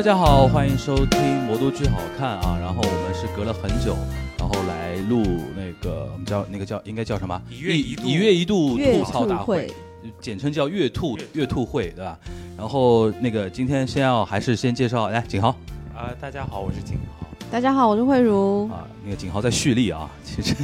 大家好，欢迎收听《魔都剧好看》啊。然后我们是隔了很久，然后来录那个我们叫那个叫应该叫什么？一月一度一月一度吐槽大兔会，简称叫月兔月兔会，对吧？然后那个今天先要还是先介绍，来景豪啊、大家好，我是景豪。大家好，我是慧茹。啊，那个景豪在蓄力啊，其实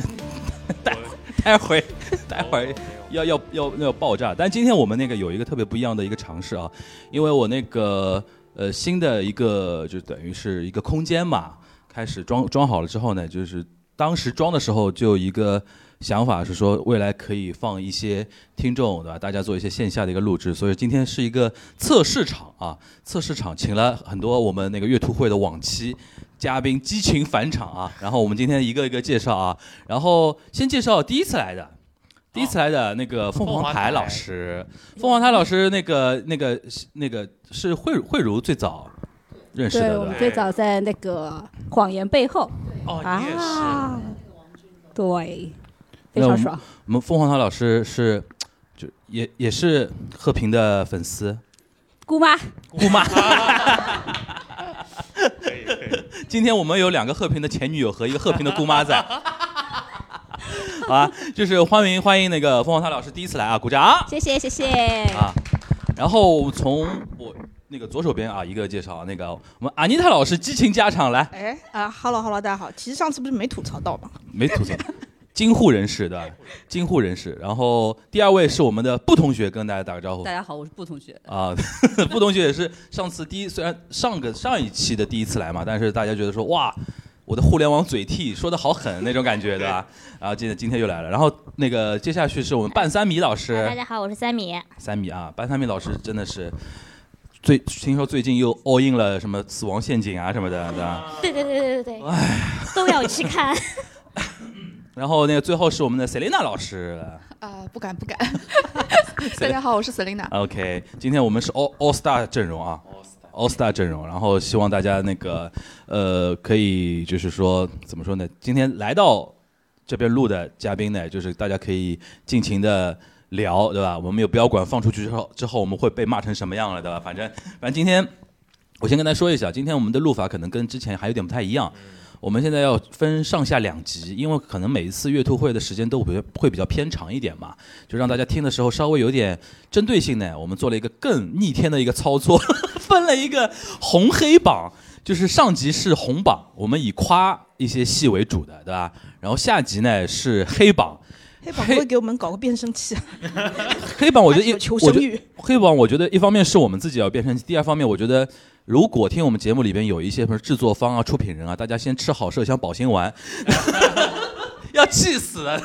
待 待会儿待会儿要要要要爆炸。但今天我们那个有一个特别不一样的一个尝试啊，因为我那个呃新的一个就等于是一个空间嘛，开始装装好了之后呢，就是当时装的时候就一个想法是说未来可以放一些听众对吧？大家做一些线下的一个录制，所以今天是一个测试场啊，测试场请了很多我们那个月兔会的往期。嘉宾激情返场啊！然后我们今天一个一个介绍啊，然后先介绍第一次来的，第一次来的那个凤凰台老师，凤凰台老师那个那个那个是慧慧茹最早认识的，对，我们？最早在那个谎言背后哦，你也是。啊，对，非常爽。我们凤凰台老师是就也也是贺平的粉丝，姑妈，姑妈。可以可以。今天我们有两个贺平的前女友和一个贺平的姑妈在。好啊，就是欢迎欢迎那个凤凰台老师第一次来啊，鼓掌。谢谢谢谢。啊，然后从我那个左手边啊，一个介绍那个我们阿妮塔老师激情加场来，哎啊哈喽哈喽，大家好。其实上次不是没吐槽到吗？没吐槽，京沪人士对吧？京沪人士。然后第二位是我们的布同学，跟大家打个招呼大家好，我是布同学。啊。布同学也是上次第一，虽然上个上一期的第一次来嘛，但是大家觉得说哇。我的互联网嘴替说的好狠那种感觉，对吧？然后今天今天又来了，然后那个接下去是我们半三米老师，大家好，我是三米。三米啊，半三米老师真的是最听说最近又 all in 了什么死亡陷阱啊什么的，对吧？对对对对对对，都要去看。然后那个最后是我们的 Selina 老师啊、不敢不敢。大家好，我是 Selina。，OK，今天我们是 all all star 阵容啊，all star 阵容，然后希望大家那个呃可以就是说怎么说呢？今天来到这边录的嘉宾呢，就是大家可以尽情的。聊对吧？我们也不要管放出去之后之后我们会被骂成什么样了，对吧？反正反正今天我先跟大家说一下，今天我们的录法可能跟之前还有点不太一样。我们现在要分上下两集，因为可能每一次月兔会的时间都会会比较偏长一点嘛，就让大家听的时候稍微有点针对性呢。我们做了一个更逆天的一个操作，分了一个红黑榜，就是上集是红榜，我们以夸一些戏为主的，对吧？然后下集呢是黑榜，黑榜会给我们搞个变声器啊？黑榜我觉得一 我觉得。黑榜，我觉得一方面是我们自己要变声器，第二方面我觉得。如果听我们节目里边有一些什么制作方啊、出品人啊，大家先吃好麝香保心丸，要气死了，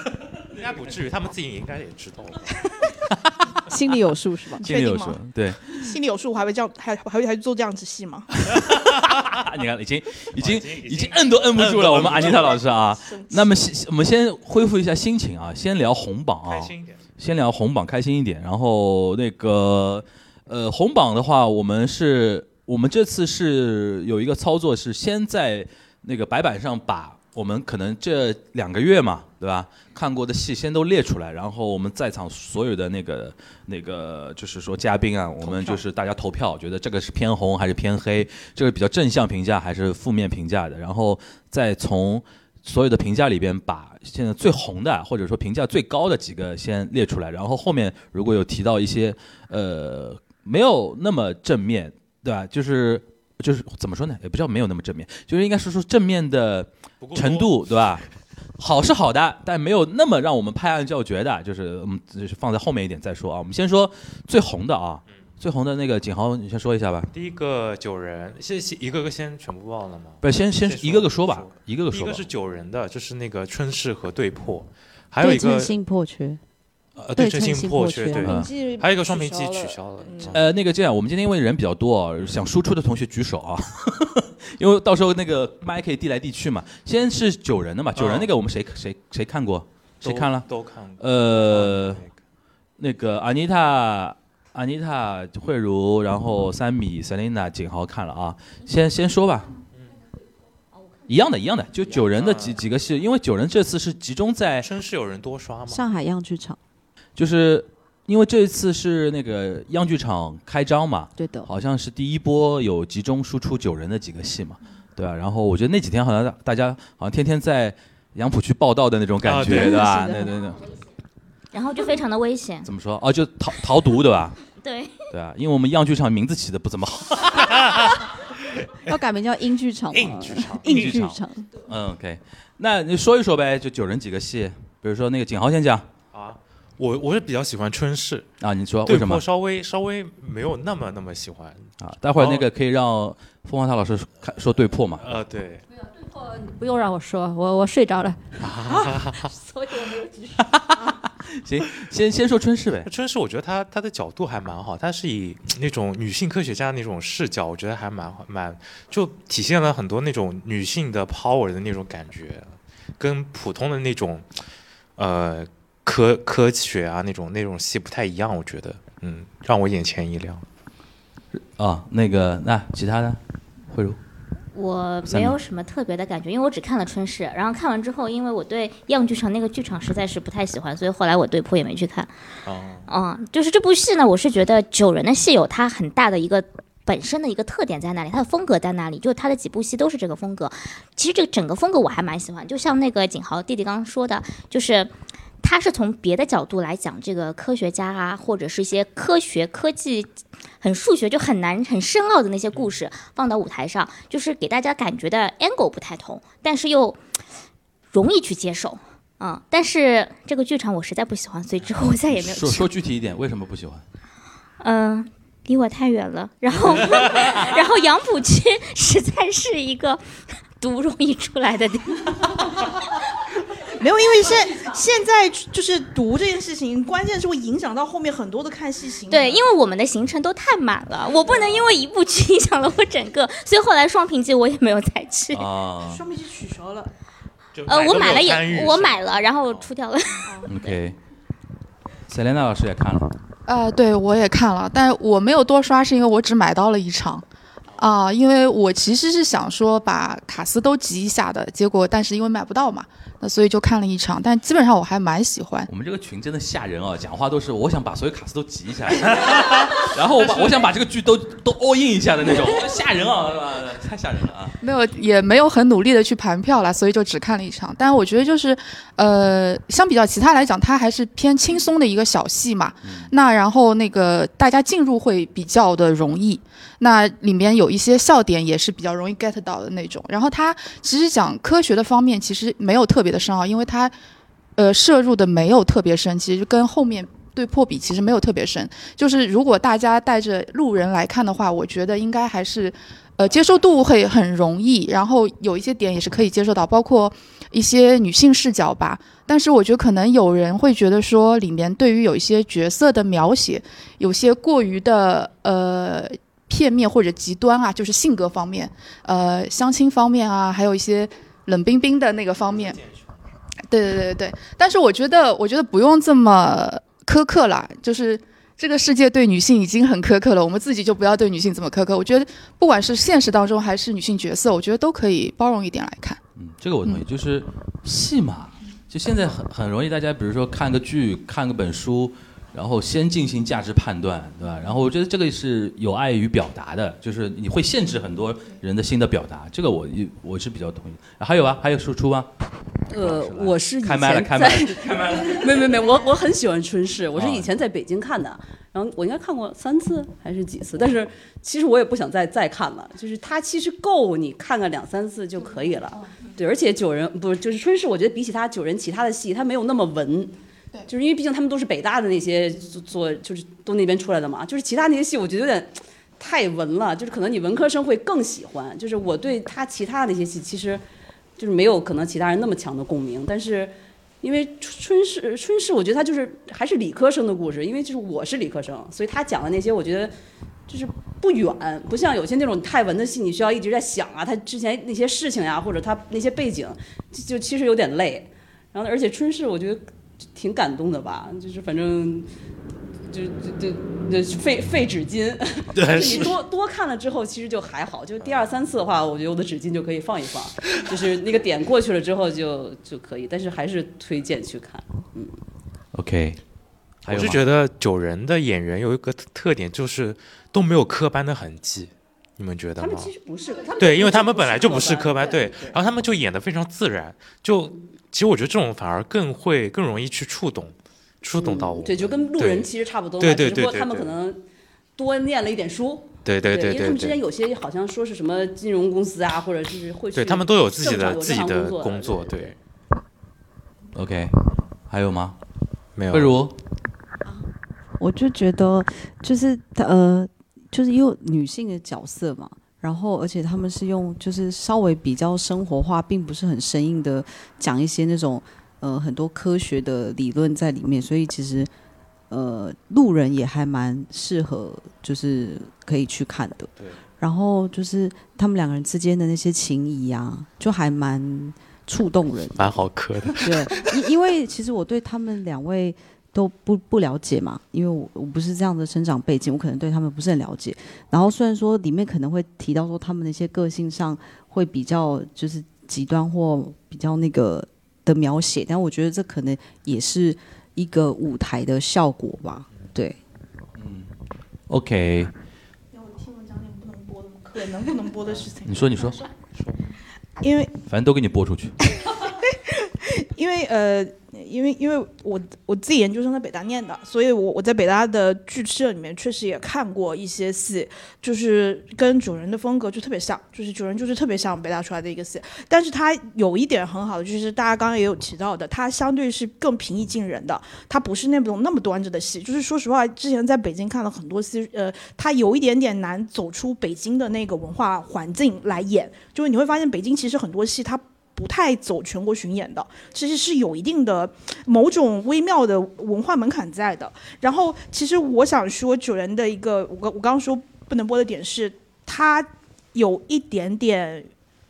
应该不至于，他们自己应该也知道了。心里有数是吧？心里有数。对，心里有数，我还会这样，还还会还做这样子戏吗？你看已经已经已经摁都摁不住了，我们安妮塔老师啊。那么先我们先恢复一下心情啊，先聊红榜啊开，心一点。先聊红榜，开心一点。然后那个呃，红榜的话，我们是我们这次是有一个操作，是先在那个白板上把我们可能这两个月嘛，对吧？看过的戏先都列出来，然后我们在场所有的那个那个就是说嘉宾啊，我们就是大家投票，觉得这个是偏红还是偏黑，这个比较正向评价还是负面评价的，然后再从所有的评价里边把现在最红的或者说评价最高的几个先列出来，然后后面如果有提到一些呃没有那么正面，对吧？就是就是怎么说呢？也不叫没有那么正面，就是应该是说正面的程度，对吧？好是好的，但没有那么让我们拍案叫绝的，就是我们就是放在后面一点再说啊。我们先说最红的啊，最红的那个景豪，你先说一下吧。第一个九人，先先一个个先全部报了吗？不是，先先一个个说吧说，一个个说吧一个。是九人的，就是那个春逝和对破，还有一个破缺，呃对称对称性性破缺，对，还有一个双屏机取消了。嗯呃，那个这样，我们今天因为人比较多啊，想输出的同学举手啊，因为到时候那个麦可以递来递去嘛。先是九人的嘛，九人那个我们谁谁谁看过？谁看了？都看过。呃，那个阿妮塔、阿妮塔、慧茹，然后三米、Selina、景豪看了啊。先先说吧。一样的，一样的，就九人的几几个戏，因为九人这次是集中在春逝有人多刷吗？上海样剧场，就是因为这一次是那个央剧场开张嘛，对的，好像是第一波有集中输出九人的几个戏嘛，对吧？然后我觉得那几天好像大大家好像天天在杨浦区报道的那种感觉，啊对对吧？对对对，然后就非常的危险。怎么说？哦，就逃逃毒，对吧？对，对啊，因为我们样剧场名字起的不怎么好。要改名叫英剧场英？剧场英剧场剧场。嗯，OK，那你说一说呗，就九人几个戏，比如说那个景豪先讲啊，我我是比较喜欢春逝，啊，你说为什么颇稍微稍微没有那么那么喜欢。啊？待会儿那个可以让凤凰塔老师看说对破嘛。呃，对，对啊，对破你不用让我说，我我睡着了。所以我没有举手。行，先先说春逝呗。春逝我觉得他他的角度还蛮好，他是以那种女性科学家那种视角，我觉得还蛮好蛮就体现了很多那种女性的 power 的那种感觉，跟普通的那种呃科科学啊那种那种戏不太一样，我觉得，嗯，让我眼前一亮。啊，那个那其他的，慧茹我没有什么特别的感觉，因为我只看了春逝，然后看完之后，因为我对样剧场那个剧场实在是不太喜欢，所以后来我对破也没去看。哦，嗯，就是这部戏呢，我是觉得九人的戏有它很大的一个本身的一个特点在那里，它的风格在那里，就它的几部戏都是这个风格。其实这个整个风格我还蛮喜欢，就像那个景豪弟弟刚刚说的，就是。他是从别的角度来讲这个科学家啊，或者是一些科学科技很数学就很难很深奥的那些故事放到舞台上，就是给大家感觉的 angle 不太同，但是又容易去接受。嗯，但是这个剧场我实在不喜欢，所以之后我再也没有说去。说具体一点，为什么不喜欢？嗯，离我太远了。然后，然后杨浦区实在是一个毒容易出来的地方。没有，因为现现在就是读这件事情，关键是会影响到后面很多的看戏行程。对，因为我们的行程都太满了，我不能因为一部剧 影响了我整个，所以后来双屏记我也没有再去。啊 双屏机取消了。呃，我买了也，我买了，然后出掉了。OK。塞莲娜老师也看了，呃，对我也看了，但我没有多刷，是因为我只买到了一场。啊、因为我其实是想说把卡斯都集一下的，结果但是因为买不到嘛，那所以就看了一场。但基本上我还蛮喜欢。我们这个群真的吓人啊！讲话都是我想把所有卡司都集一下，然后我把我想把这个剧都都 all in 一下的那种，吓人啊！太吓人了啊！没有，也没有很努力的去盘票了，所以就只看了一场。但我觉得就是，呃，相比较其他来讲，它还是偏轻松的一个小戏嘛。那然后那个大家进入会比较的容易，那里面有一些笑点也是比较容易 get 到的那种。然后它其实讲科学的方面其实没有特别的深奥，因为它呃摄入的没有特别深，其实跟后面。对破比其实没有特别深，就是如果大家带着路人来看的话，我觉得应该还是呃接受度会很容易，然后有一些点也是可以接受到，包括一些女性视角吧。但是我觉得可能有人会觉得说，里面对于有一些角色的描写，有些过于的呃片面或者极端啊，就是性格方面，呃相亲方面啊，还有一些冷冰冰的那个方面。对对对对，但是我觉得，我觉得不用这么苛刻了，就是这个世界对女性已经很苛刻了，我们自己就不要对女性这么苛刻。我觉得不管是现实当中还是女性角色，我觉得都可以包容一点来看。嗯，这个我同意，就是戏嘛，就现在很很容易，大家比如说看个剧、看个本书，然后先进行价值判断，对吧？然后我觉得这个是有碍于表达的，就是你会限制很多人的新的表达，这个我我是比较同意。还有啊，还有输出吗？呃，我是以开麦了，前开麦在了，开麦了。没没没，我我很喜欢春逝，我是啊以前在北京看的，然后我应该看过三次还是几次，但是其实我也不想再再看了，就是它其实够你看个两三次就可以了，对，而且九人不是就是春逝，我觉得比起他九人其他的戏，他没有那么文。就是因为毕竟他们都是北大的那些做，就是都那边出来的嘛。就是其他那些戏，我觉得有点太文了，就是可能你文科生会更喜欢。就是我对他其他那些戏，其实就是没有可能其他人那么强的共鸣。但是因为春逝，春逝，我觉得他就是还是理科生的故事，因为就是我是理科生，所以他讲的那些，我觉得就是不远，不像有些那种太文的戏，你需要一直在想啊，他之前那些事情呀，或者他那些背景，就其实有点累。然后而且春逝，我觉得挺感动的吧，就是反正。就就就就废废纸巾，对 就是你多多看了之后，其实就还好。就第二三次的话，我觉得我的纸巾就可以放一放，就是那个点过去了之后就就可以。但是还是推荐去看。嗯 OK，我是觉得九人的演员有一个特特点，就是都没有科班的痕迹，你们觉得吗他们？其实不是，他们对，因为他们本来就不不是科班，对，然后他们就演的非常自然，就其实我觉得这种反而更会更容易去触动，触动到我。对，就跟路人其实差不多嘛，对对只不过对对对他们可能多念了一点书。对对对对因为他们之间，有些好像说是什么金融公司啊，或者是会去对他们都有自己的自己的工作工作，对，OK，还有吗？没有。慧茹，我就觉得就是呃，就是因为女性的角色嘛，然后而且他们是用就是稍微比较生活化，并不是很生硬的讲一些那种呃很多科学的理论在里面，所以其实呃路人也还蛮适合就是可以去看的。对。然后就是他们两个人之间的那些情谊啊，就还蛮触动人。蛮好磕的。对，因因为其实我对他们两位都不不了解嘛，因为我我不是这样的生长背景，我可能对他们不是很了解。然后虽然说里面可能会提到说他们的一些个性上会比较就是极端或比较那个的描写，但我觉得这可能也是一个舞台的效果吧。对，嗯 OK，让我听我讲点不能播的？可能不能播的事情。你说你说，因为反正都给你播出去。因为呃，因为因为我我自己研究生在北大念的，所以我我在北大的剧社里面确实也看过一些戏，就是跟主人的风格就特别像，就是主人就是特别像北大出来的一个戏，但是它有一点很好的，就是大家刚刚也有提到的，它相对是更平易近人的，它不是那种那么端着的戏。就是说实话，之前在北京看了很多戏，呃，它有一点点难走出北京的那个文化环境来演，就是你会发现北京其实很多戏它。不太走全国巡演的，其实是有一定的某种微妙的文化门槛在的。然后，其实我想说，九人的一个，我我刚刚说不能播的点是，他有一点点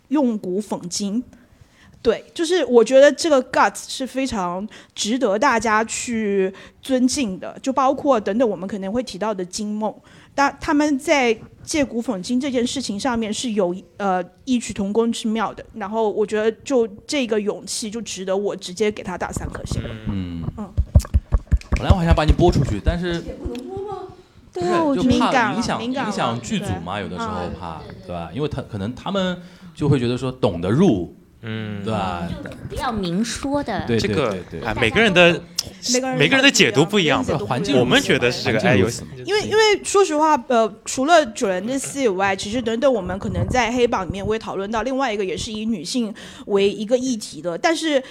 用古讽今。对，就是我觉得这个 guts 是非常值得大家去尊敬的，就包括等等我们可能会提到的金梦，但他们在借古讽今这件事情上面是有呃异曲同工之妙的。然后我觉得就这个勇气就值得我直接给他打三颗星。嗯嗯，本来我还想把你播出去，但是对啊，我就怕敏感影响敏感了影响剧组嘛，有的时候嗯怕，对吧？因为他可能他们就会觉得说懂得入，嗯，对吧？不要明说的。对这个对对对啊，每个人的每个人每个人的解读不一样吧每个人解读不一样环境我们觉得是这个，哎，有环境如此因为因为说实话，呃，除了主人的戏以外，其实等等我们可能在黑榜里面我也讨论到另外一个也是以女性为一个议题的，但是。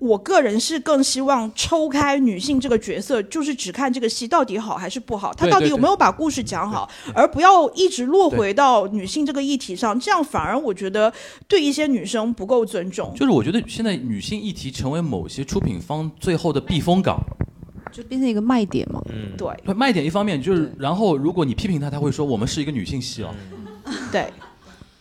我个人是更希望抽开女性这个角色，就是只看这个戏到底好还是不好，她到底有没有把故事讲好，而不要一直落回到女性这个议题上，这样反而我觉得对一些女生不够尊重。就是我觉得现在女性议题成为某些出品方最后的避风港。就变成一个卖点嘛。嗯，对卖点一方面就是，然后如果你批评他，他会说我们是一个女性戏哦，对，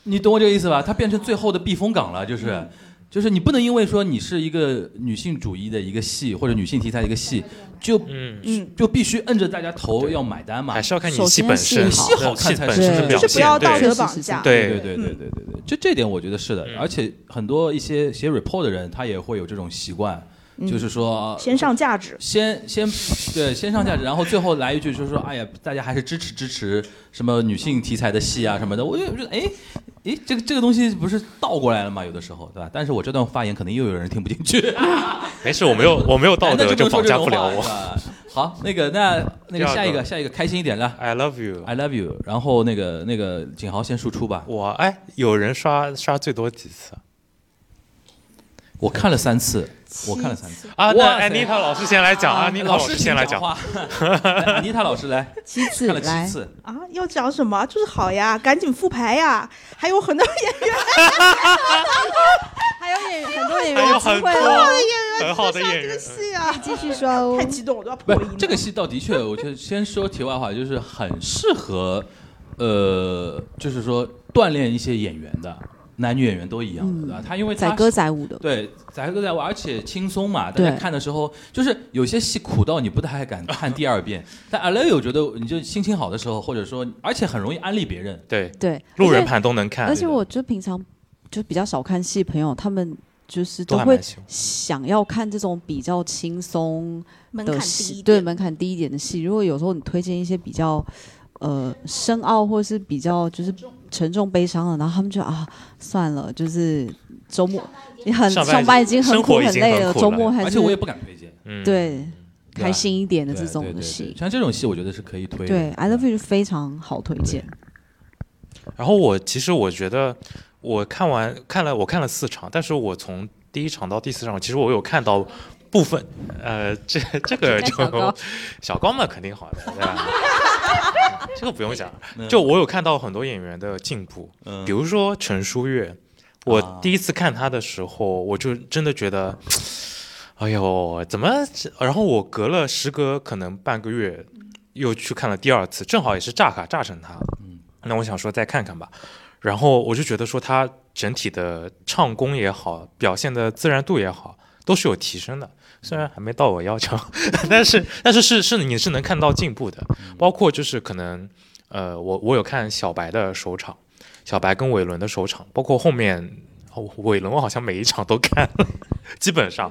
你懂我这个意思吧？它变成最后的避风港了，就是。嗯就是你不能因为说你是一个女性主义的一个戏或者女性题材的一个戏，就嗯，嗯，就必须摁着大家头要买单嘛。还。是要看你戏本身，戏好。看才是是不要现，对。道德绑架。对。对对对对对对，就这点我觉得是的，嗯而且很多一些写 report 的人，他也会有这种习惯，就是说先上价值。先先对先上价值，然后最后来一句就是说，哎呀，大家还是支持支持什么女性题材的戏啊什么的。我就觉得，哎，哎，这个这个东西不是倒过来了吗？有的时候，对吧？但是我这段发言可能又有人听不进去，没事，我没有我没有道德，就绑架不了我。好，那个那 那个下一个下一个开心一点的 I love you。，I love you。然后那个那个景豪先输出吧，我哎，有人刷刷最多几次我看了三次，我看了三次。啊？哇那塞安妮塔老师先来讲，安妮塔老师师先来讲。安妮塔老师来，其次看了七，次。啊，要讲什么？就是好呀，赶紧复排呀！还有很多演员，还有演很多演还有员机会很多哦，很好的演这个员，戏啊，继续说哦太。激动，我都要不破音了。这个戏倒的确，我觉得先说题外话，就是很适合，呃，就是说锻炼一些演员的，男女演员都一样的，对吧？他因为载歌载舞的，对载歌载舞，而且轻松嘛，大家对看的时候，就是有些戏苦到你不太敢看第二遍，但 l e 我觉得你就心情好的时候，或者说，而且很容易安利别人，对，对，路人盘都能看。而且我就平常就比较少看戏，朋友他们就是都会。想要看这种比较轻松的戏，对门槛低一点的戏。如果有时候你推荐一些比较呃深奥或是比较就是沉重悲伤了，然后他们就啊算了，就是周末你很上班已经很苦很累了，周末还是而且我也不敢推荐。嗯，对开心一点的这种对对对的戏。像这种戏，我觉得是可以推的。对，I love you 非常好推荐。然后我其实我觉得我看完看了我看了四场，但是我从第一场到第四场，其实我有看到部分，呃，这这个就 小高嘛肯定好的，对吧？这个不用讲，嗯。就我有看到很多演员的进步，嗯。比如说陈书月，我啊。第一次看他的时候，我就真的觉得，哎呦，怎么？然后我隔了时隔可能半个月，又去看了第二次，正好也是炸卡炸成他，嗯。那我想说再看看吧。然后我就觉得说他整体的唱功也好，表现的自然度也好，都是有提升的。虽然还没到我要求，但是但是是是你是能看到进步的，包括就是可能呃，我我有看小白的首场，小白跟伟伦的首场，包括后面哦伟伦我好像每一场都看了，基本上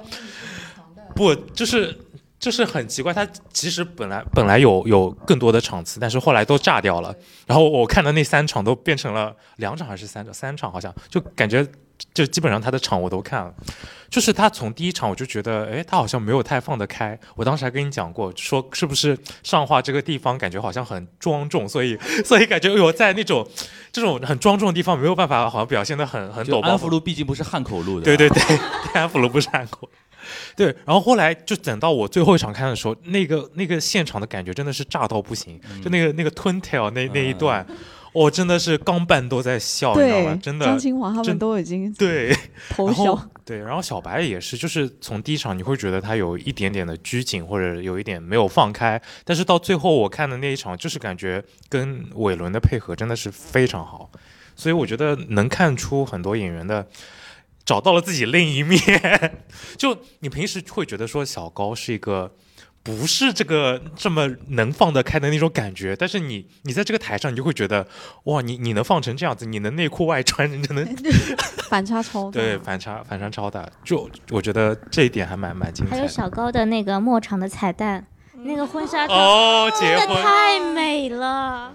不就是就是很奇怪，他其实本来本来有有更多的场次，但是后来都炸掉了。然后我看的那三场都变成了两场还是三场？三场好像就感觉就基本上他的场我都看了。就是他从第一场我就觉得，哎，他好像没有太放得开。我当时还跟你讲过，说是不是上画这个地方感觉好像很庄重，所以 所以感觉我在那种这种很庄重的地方没有办法，好像表现的很很就抖包安福路毕竟不是汉口路的，对对对，安福路不是汉口。对，然后后来就等到我最后一场看的时候，那个那个现场的感觉真的是炸到不行，就那个那个吞 tail 那那一段，我、真的是钢伴都在笑，你知道吗？，真的张清华他真们都已经对。偷然后笑。对，然后小白也是，就是从第一场你会觉得他有一点点的拘谨，或者有一点没有放开，但是到最后我看的那一场，就是感觉跟伟伦的配合真的是非常好，所以我觉得能看出很多演员的找到了自己另一面。就你平时会觉得说小高是一个。不是这个这么能放得开的那种感觉，但是你你在这个台上，你就会觉得哇，你你能放成这样子，你能内裤外穿，你就能反差超大。对，反差反差超大，就我觉得这一点还蛮蛮精彩的。还有小高的那个末场的彩蛋，那个婚纱照，哦，结真的婚太美了。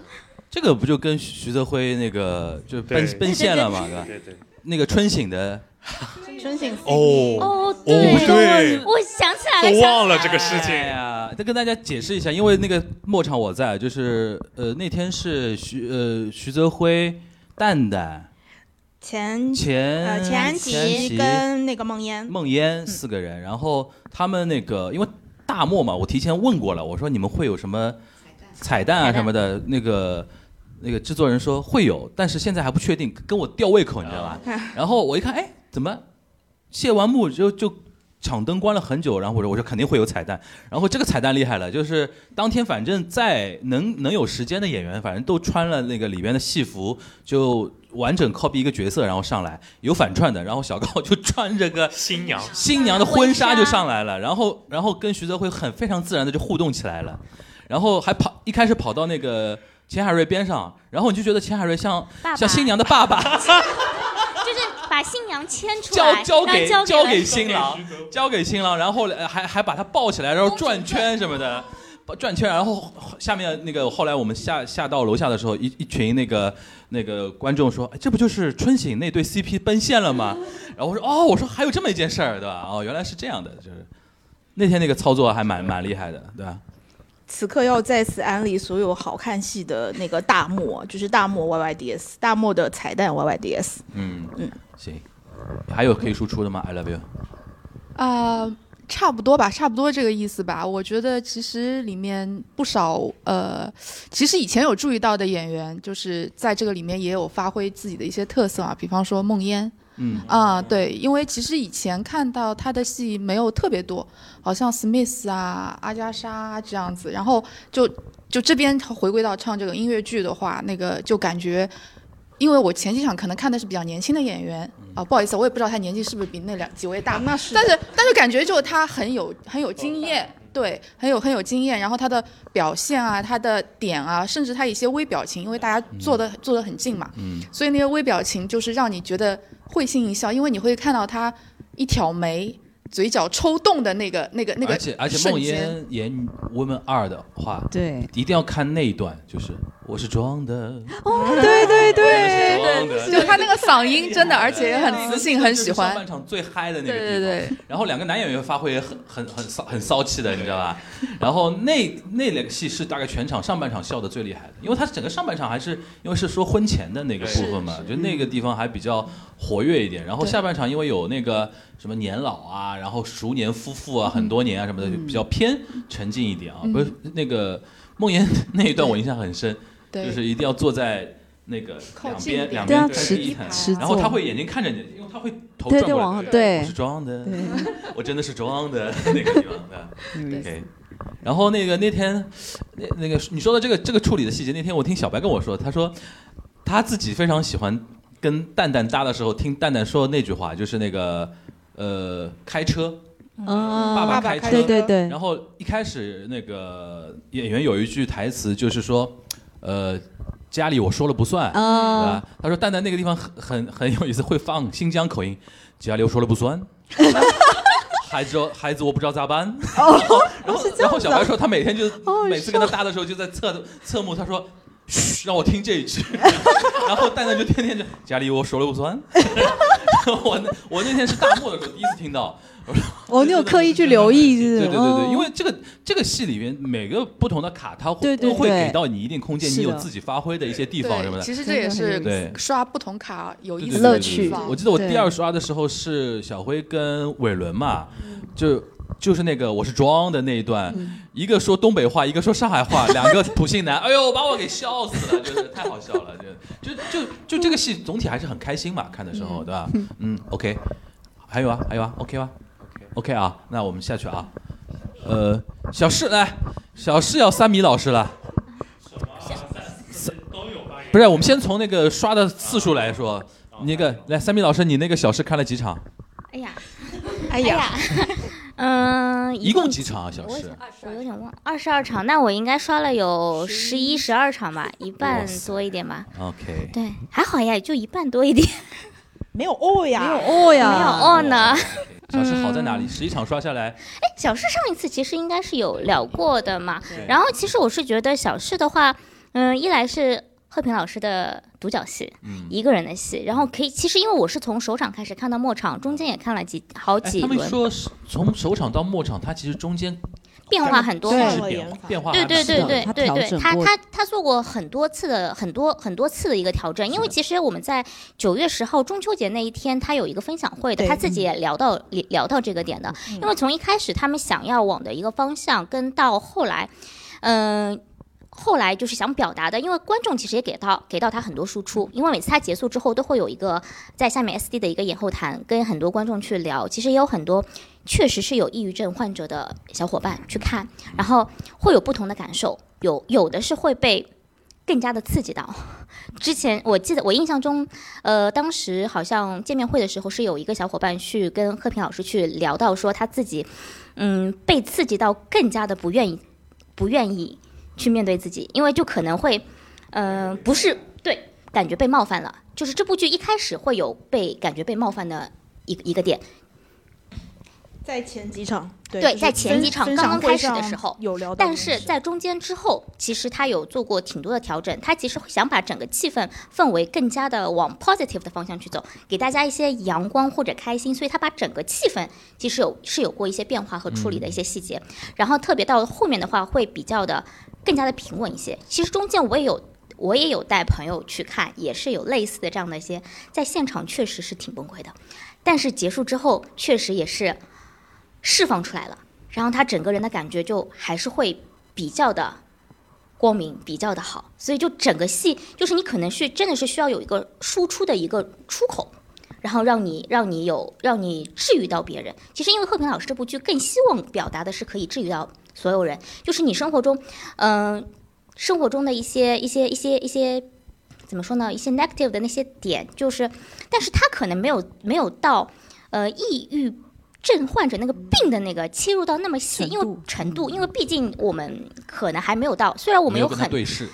这个不就跟徐泽辉那个就奔奔现了嘛，对吧？对对那个春醒的 春醒哦哦，哦对，我想起来了，我想忘了这个事哎情。呀，再跟大家解释一下，因为那个末场我在，就是呃那天是徐呃徐泽辉、蛋蛋、钱钱呃钱安琪琪跟那个梦嫣，梦嫣四个人，然后他们那个因为大漠嘛，我提前问过了，我说你们会有什么彩蛋啊什么的，那个那个制作人说会有，但是现在还不确定，跟我吊胃口，你知道吧？然后我一看，哎，怎么谢完幕就就场灯关了很久，然后我说我说肯定会有彩蛋，然后这个彩蛋厉害了，就是当天反正在能能有时间的演员，反正都穿了那个里边的戏服，就完整 copy 一个角色，然后上来有反串的，然后小高就穿着个 新娘。新娘。的婚纱就上来了，然后然后跟徐泽辉很非常自然的就互动起来了，然后还跑一开始跑到那个钱海瑞边上，然后你就觉得钱海瑞像爸爸像新娘的爸爸，就是把新娘牵出来，交交给交给新郎，交给新郎，然后呃还还把他抱起来，然后转圈什么的。转圈，然后下面那个后来我们下下到楼下的时候，一一群那个那个观众说，哎，这不就是春醒那对 CP 奔现了吗？然后我说，哦，我说还有这么一件事儿，对吧？哦，原来是这样的，就是那天那个操作还蛮蛮厉害的，对吧？此刻要再次安利所有好看戏的那个大漠，就是大漠 YYDS，大漠的彩蛋 YYDS。嗯嗯，行，还有可以输出的吗？I love you。啊、差不多吧，差不多这个意思吧。我觉得其实里面不少呃，其实以前有注意到的演员，就是在这个里面也有发挥自己的一些特色啊，比方说梦嫣。嗯。啊、对，因为其实以前看到他的戏没有特别多，好像 Smith 啊、阿加莎这样子，然后就就这边回归到唱这个音乐剧的话，那个就感觉，因为我前几场可能看的是比较年轻的演员啊、不好意思，我也不知道他年纪是不是比那两几位大，那是但是但是感觉就他很有很有经验，对，很有很有经验，然后他的表现啊，他的点啊，甚至他一些微表情，因为大家坐的、坐得很近嘛，嗯。所以那些微表情就是让你觉得会心一笑，因为你会看到他一挑眉，嘴角抽动的那个那个那个而且而且梦瞬间。妍演 Woman 二的话，对，一定要看那一段，就是我是装的，哦，对对对，就他那个嗓音真的，而且也很磁性，很喜欢。上半。场最嗨的那个地方。对对对，然后两个男演员发挥也很很很骚很骚气的，你知道吧？然后那那两个戏是大概全场上半场笑的最厉害的，因为他整个上半场还是因为是说婚前的那个部分嘛，就那个地方还比较活跃一点。然后下半场因为有那个什么年老啊，然后熟年夫妇啊，很多年啊什么的，就比较偏沉静一点啊。不是那个梦妍 那一段我印象很深，对。就是一定要坐在。那个两边两边持第一排持然后他会眼睛看着你，因为他会头转过来往对。我是装的，对。我真的是装的那个地方的。嗯 OK，然后那个那天那那个你说的这个这个处理的细节，那天我听小白跟我说，他说他自己非常喜欢跟蛋蛋搭的时候听蛋蛋说的那句话，就是那个呃开车，啊，爸爸开车，对对对，然后一开始那个演员有一句台词就是说，呃。家里我说了不算，对啊吧？他说蛋蛋那个地方很很很有意思，会放新疆口音，家里我说了不算。孩子，孩子，我不知道咋办。哦 然后，然后小白说，他每天就每次跟他搭的时候，就在侧侧目，他说，嘘，让我听这一句。然后蛋蛋就天天就家里我说了不算。我那我那天是大漠的时候第一次听到。哦，你有刻意去留意，是对对对对，哦因为这个这个戏里面每个不同的卡，它会都会给到你一定空间，你有自己发挥的一些地方什么，的。其实这也是对刷不同卡有意思的地乐趣方我。记得我第二刷的时候是小辉跟伟伦嘛，嗯就就是那个我是装的那一段，嗯。一个说东北话，一个说上海话，两个普信男，哎呦把我给笑死了，就是太好笑了，就就就就这个戏总体还是很开心嘛，看的时候对吧？嗯，OK，还有啊还有啊，OK 吗？OK。啊，那我们下去啊，呃，小释来，小释要三米老师了。不是，我们先从那个刷的次数来说，那个来三米老师，你那个小试看了几场？哎呀，哎呀，哎呀，嗯，一共几场啊？小时？我有点忘，二十二场，那我应该刷了有十一、十二场吧，一半多一点吧。OK，对，还好呀，也就一半多一点，没有哦呀，没有哦呀没有呀，哦呢。小试好在哪里？十一场刷下来，哎，小事上一次其实应该是有聊过的嘛。然后其实我是觉得小事的话，嗯，一来是贺平老师的独角戏，嗯，一个人的戏，然后可以，其实因为我是从首场开始看到末场，中间也看了几好哎，几轮，他们说从首场到末场，他其实中间变化很多。变化对对对对对对，他他他做过很多次的很多很多次的一个调整，因为其实我们在九月十号中秋节那一天，他有一个分享会的，他自己也聊到聊聊到这个点的，因为从一开始他们想要往的一个方向，跟到后来，嗯、后来就是想表达的，因为观众其实也给到给到他很多输出，因为每次他结束之后都会有一个在下面 SD 的一个演后谈，跟很多观众去聊，其实也有很多确实是有抑郁症患者的小伙伴去看，然后会有不同的感受，有有的是会被更加的刺激到。之前我记得我印象中，呃，当时好像见面会的时候是有一个小伙伴去跟贺平老师去聊到说他自己，嗯，被刺激到更加的不愿意不愿意去面对自己，因为就可能会，嗯、不是对感觉被冒犯了，就是这部剧一开始会有被感觉被冒犯的一个一个点，在前几场，对在前几场刚刚开始的时候有聊到但，是在中间之后，其实他有做过挺多的调整，他其实想把整个气氛氛围更加的往 positive 的方向去走，给大家一些阳光或者开心，所以他把整个气氛其实有是有过一些变化和处理的一些细节，然后特别到后面的话会比较的更加的平稳一些。其实中间我也有。我也有带朋友去看，也是有类似的这样的一些，在现场确实是挺崩溃的，但是结束之后确实也是释放出来了，然后他整个人的感觉就还是会比较的光明，比较的好，所以就整个戏就是你可能是真的是需要有一个输出的一个出口，然后让你让你有让你治愈到别人。其实因为贺平老师这部剧更希望表达的是可以治愈到所有人，就是你生活中，嗯、生活中的一些一些一些一些。怎么说呢？一些 negative 的那些点，就是，但是他可能没有没有到，呃，抑郁症患者那个病的那个切入到那么细，因为程度，因为毕竟我们可能还没有到，虽然我们有很对视，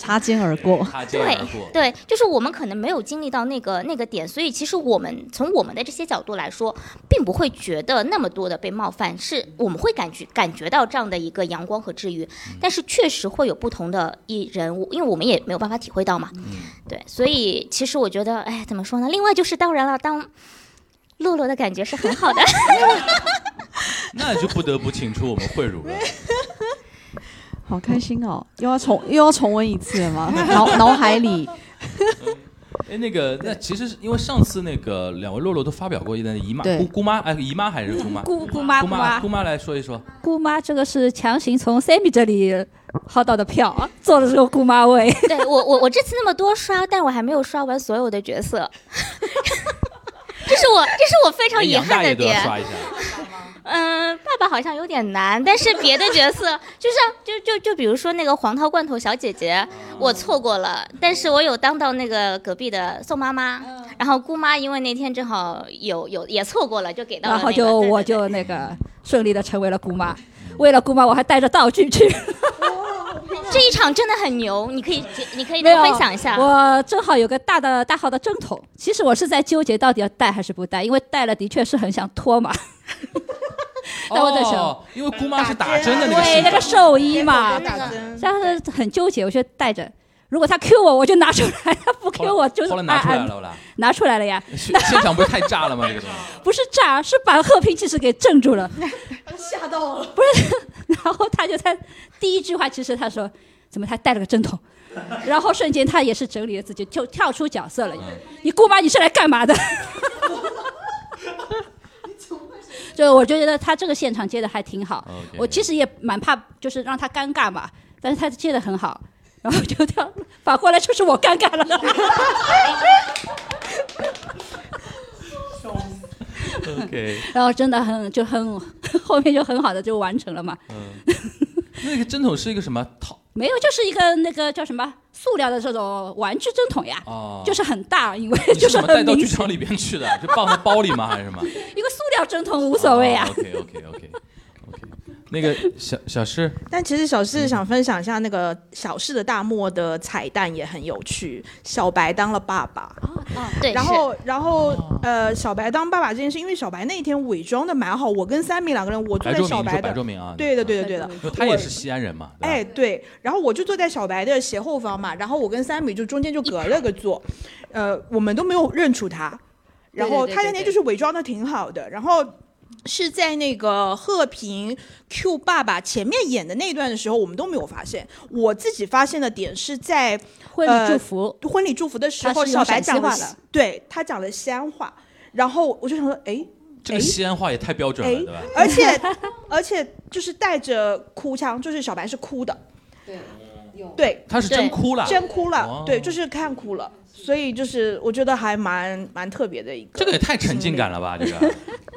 擦肩而过。擦肩对而过。对，就是我们可能没有经历到那个那个点，所以其实我们从我们的这些角度来说，并不会觉得那么多的被冒犯，是我们会感觉感觉到这样的一个阳光和治愈，但是确实会有不同的一人，物因为我们也没有办法体会到嘛，对，所以其实我觉得，哎，怎么说呢？另外就是当然了，当洛洛的感觉是很好的，那就不得不请出我们慧茹了。好开心哦！又要重又要重温一次了吗？脑脑海里 哎，那个，那其实是因为上次那个两位洛洛都发表过一段姨妈姑姑妈，哎，姨妈还是姑妈？姑姑妈姑姑妈姑妈来说一说。姑妈，这个是强行从 Sammy 这里薅到的票，做的这个姑妈位。对我我我这次那么多刷，但我还没有刷完所有的角色，这是我这是我非常哎遗杨大爷都要憾的点。刷一下。嗯，爸爸好像有点难，但是别的角色，就是就就就比如说那个黄桃罐头小姐姐，我错过了，但是我有当到那个隔壁的宋妈妈，然后姑妈因为那天正好有有也错过了，就给到了、那个。然后就我就那个顺利的成为了姑妈。为了姑妈，我还带着道具去。这一场真的很牛，你可以你可以没有分享一下。我正好有个大的大号的针筒，其实我是在纠结到底要带还是不带，因为带了的确是很想脱嘛。但我在想哦，因为姑妈是打针的那个对那个兽医嘛，打针但是很纠结，我就带着。如果他 Q 我，我就拿出来；他不 Q 我，就是后来拿出来了，后来拿出来了呀。现现场不是太炸了吗？这个东西。不是炸，是把贺平其实给镇住了。吓到了。不是，然后他就在第一句话，其实他说怎么他带了个针筒，然后瞬间他也是整理了自己，就跳出角色了。你姑妈你是来干嘛的？就我觉得他这个现场接的还挺好我其实也蛮怕，就是让他尴尬嘛，但是他接的很好，然后就跳反过来就是我尴尬了。OK，然后真的很就很后面就很好的就完成了嘛。那个针筒是一个什么套？没有，就是一个那个叫什么塑料的这种玩具针筒呀，哦，就是很大，因为 就是带到剧场里边去的？就放在包里吗？还是什么？一个塑料针筒无所谓啊。OK OK OK OK，那个小小诗，但其实小四想分享一下那个小四的大漠的彩蛋也很有趣。小白当了爸爸，哦，对，然后然后呃，小白当爸爸这件事，因为小白那天伪装的蛮好，我跟三米两个人，我坐在小白的，白周明啊？对的对的对的，他也是西安人嘛，哎，对，然后我就坐在小白的斜后方嘛，然后我跟三米就中间就隔了个座，呃，我们都没有认出他，然后他那天就是伪装的挺好的，然后。是在那个贺平 Q 爸爸前面演的那段的时候，我们都没有发现。我自己发现的点是在婚礼祝福，婚礼祝福的时候，小白讲话的，对他讲了西安话，然后我就想说，哎，这个西安话也太标准了，哎对吧？而且 而且就是带着哭腔，就是小白是哭的，对对。他是真哭了，真哭了，哦。对，就是看哭了，所以就是我觉得还蛮蛮特别的一个。这个也太沉浸感了吧？这个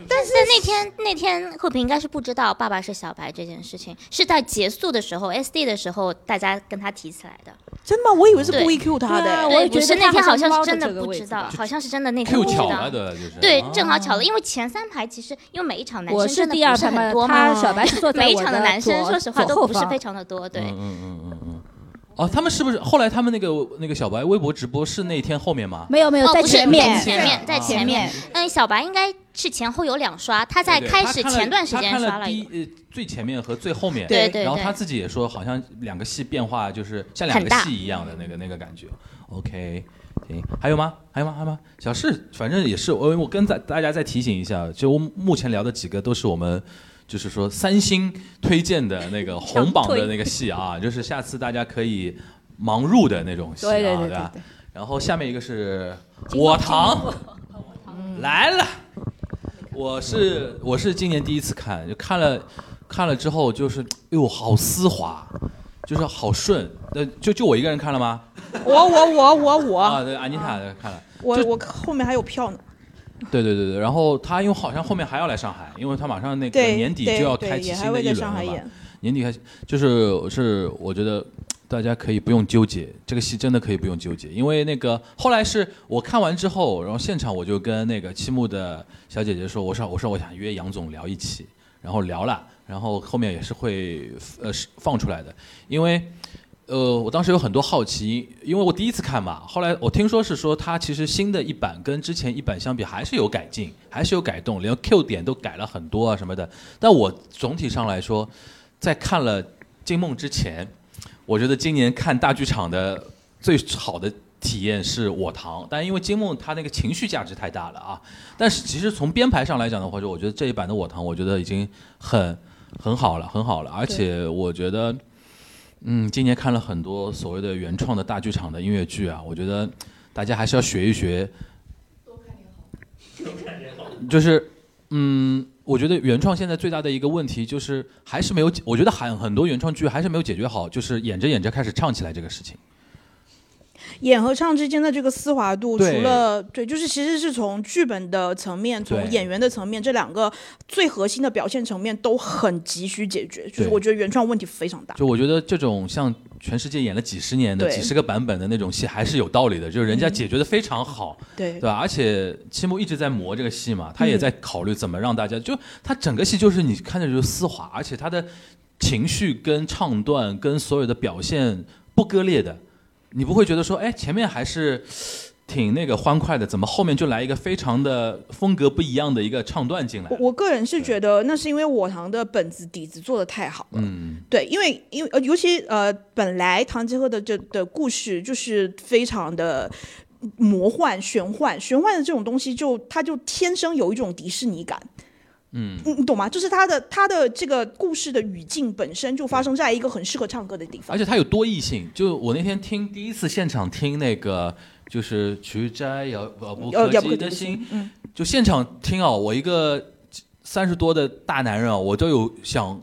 但是那天那天贺平应该是不知道爸爸是小白这件事情，是在结束的时候 SD 的时候大家跟他提起来的。真吗？我以为是故意 Q 他的、我也觉得那天好像是真的不知道，好像是真的那天 Q 不知道巧了。的，就是对哦，正好巧了，因为前三排其实因为每一场男生真的不是第二排很多嘛，他小白是坐在每一场的男生说实话都不是非常的多，对。嗯嗯嗯嗯嗯。哦，他们是不是后来他们那个那个小白微博直播是那天后面吗？没有没有哦，在不是前面，前面在啊前面。嗯，小白应该是前后有两刷，他在开始前段时间他看刷了第一呃最前面和最后面，对对对然后他自己也说，好像两个戏变化就是像两个戏一样的那个那个感觉。OK，行，还有吗？还有吗？还有吗？小事，反正也是我我跟大大家再提醒一下，就我目前聊的几个都是我们。就是说，三星推荐的那个红榜的那个戏啊，就是下次大家可以盲入的那种戏啊，对对对对吧？然后下面一个是我堂来了，我是我是今年第一次看，就看了看了之后就是，哎呦，好丝滑，就是好顺。呃，就就我一个人看了吗？我我我我我、啊，对，安妮塔看了。就我我后面还有票呢。对对对对，然后他因为好像后面还要来上海，因为他马上那个，年底就要开启新的一轮了嘛。年底开始就是是我觉得大家可以不用纠结，这个戏真的可以不用纠结，因为那个后来是我看完之后，然后现场我就跟那个七木的小姐姐说，我说我说我想约杨总聊一期，然后聊了，然后后面也是会呃是放出来的，因为呃，我当时有很多好奇，因为我第一次看嘛，后来我听说是说它其实新的一版跟之前一版相比还是有改进，还是有改动，连 Q 点都改了很多啊什么的。但我总体上来说，在看了《惊梦》之前，我觉得今年看大剧场的最好的体验是我堂，但因为《惊梦》它那个情绪价值太大了啊。但是其实从编排上来讲的话，就我觉得这一版的我堂，我觉得已经很很好了，很好了，而且我觉得。嗯，今年看了很多所谓的原创的大剧场的音乐剧啊，我觉得大家还是要学一学。多看点好，多看点好。就是，嗯，我觉得原创现在最大的一个问题就是还是没有，我觉得很很多原创剧还是没有解决好，就是演着演着开始唱起来这个事情。演和唱之间的这个丝滑度，除了对，就是其实是从剧本的层面，从演员的层面，这两个最核心的表现层面都很急需解决。就是我觉得原创问题非常大。就我觉得这种像全世界演了几十年的、几十个版本的那种戏，还是有道理的。就是人家解决的非常好，对对吧？而且七木一直在磨这个戏嘛，他也在考虑怎么让大家，就他整个戏就是你看着就是丝滑，而且他的情绪跟唱段跟所有的表现不割裂的。你不会觉得说，哎，前面还是挺那个欢快的，怎么后面就来一个非常的风格不一样的一个唱段进来？我我个人是觉得，那是因为我堂的本子底子做的太好了。嗯，对，因为因为呃，尤其呃，本来唐吉诃德这的故事就是非常的魔幻、玄幻、玄幻的这种东西，就它就天生有一种迪士尼感。嗯，你你懂吗？就是他的他的这个故事的语境本身就发生在一个很适合唱歌的地方，而且它有多异性。就我那天听第一次现场听那个，就是曲摘遥不可及的心，就现场听啊，我一个三十多的大男人啊，我都有想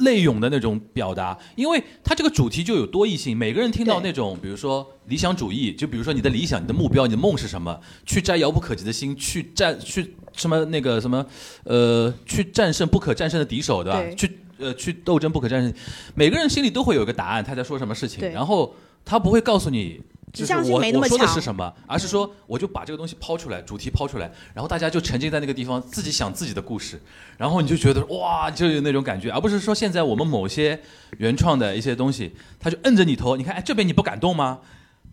泪涌的那种表达，因为他这个主题就有多义性。每个人听到那种，比如说理想主义，就比如说你的理想、你的目标、你的梦是什么？去摘遥不可及的心，去战去。什么那个什么，呃，去战胜不可战胜的敌手，对吧？去呃去斗争不可战胜，每个人心里都会有一个答案，他在说什么事情。然后他不会告诉你，就是我我说的是什么，而是说我就把这个东西抛出来，主题抛出来，然后大家就沉浸在那个地方，自己想自己的故事，然后你就觉得哇，就有那种感觉，而不是说现在我们某些原创的一些东西，他就摁着你头，你看哎这边你不感动吗？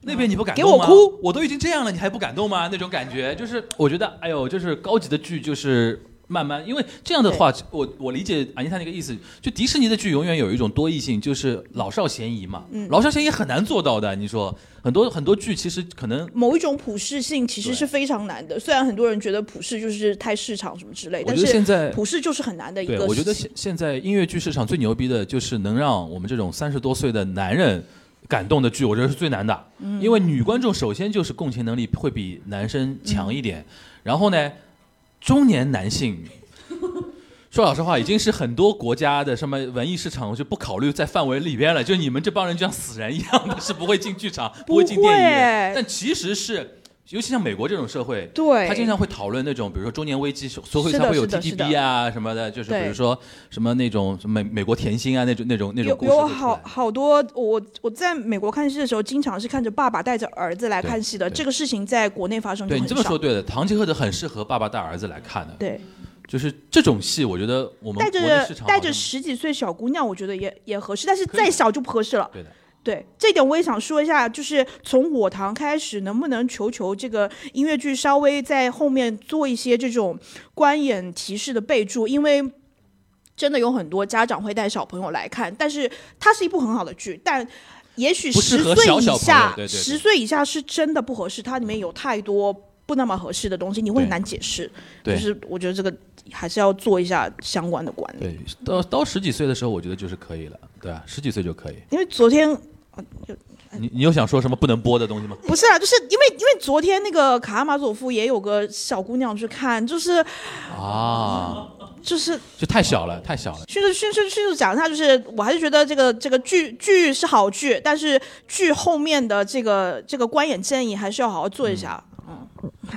那边你不感动吗？给我哭！我都已经这样了，你还不感动吗？那种感觉就是，我觉得，哎呦，就是高级的剧，就是慢慢，因为这样的话，我我理解阿妮塔那个意思，就迪士尼的剧永远有一种多异性，就是老少咸宜嘛。嗯。老少咸宜很难做到的，你说很多很多剧其实可能某一种普适性其实是非常难的。虽然很多人觉得普适就是太市场什么之类，但是现在普适就是很难的一个。我觉得现现在音乐剧市场最牛逼的就是能让我们这种三十多岁的男人。感动的剧，我觉得是最难的，因为女观众首先就是共情能力会比男生强一点，然后呢，中年男性，说老实话，已经是很多国家的什么文艺市场就不考虑在范围里边了，就你们这帮人就像死人一样的，是不会进剧场，不会进电影院，但其实是。尤其像美国这种社会，对，他经常会讨论那种，比如说中年危机，所以才会有 TTB 啊什么的，就是比如说什么那种美美国甜心啊那种那种那种故事。有有好好多，我我在美国看戏的时候，经常是看着爸爸带着儿子来看戏的。这个事情在国内发生对你这么说对的，《唐吉诃德》很适合爸爸带儿子来看的。对，就是这种戏，我觉得我们带着带着十几岁小姑娘，我觉得也也合适，但是再小就不合适了。对的。对这点我也想说一下，就是从我堂开始，能不能求求这个音乐剧稍微在后面做一些这种观演提示的备注？因为真的有很多家长会带小朋友来看，但是它是一部很好的剧，但也许十岁以下，十岁以下是真的不合适，它里面有太多不那么合适的东西，你会很难解释。就是我觉得这个还是要做一下相关的管理。对，到到十几岁的时候，我觉得就是可以了，对啊？十几岁就可以。因为昨天。你你又想说什么不能播的东西吗？不是啊，就是因为因为昨天那个卡拉马佐夫也有个小姑娘去看，就是啊，就是就太小了，太小了。迅速迅速迅速讲一下，就是我还是觉得这个这个剧剧是好剧，但是剧后面的这个这个观演建议还是要好好做一下。嗯，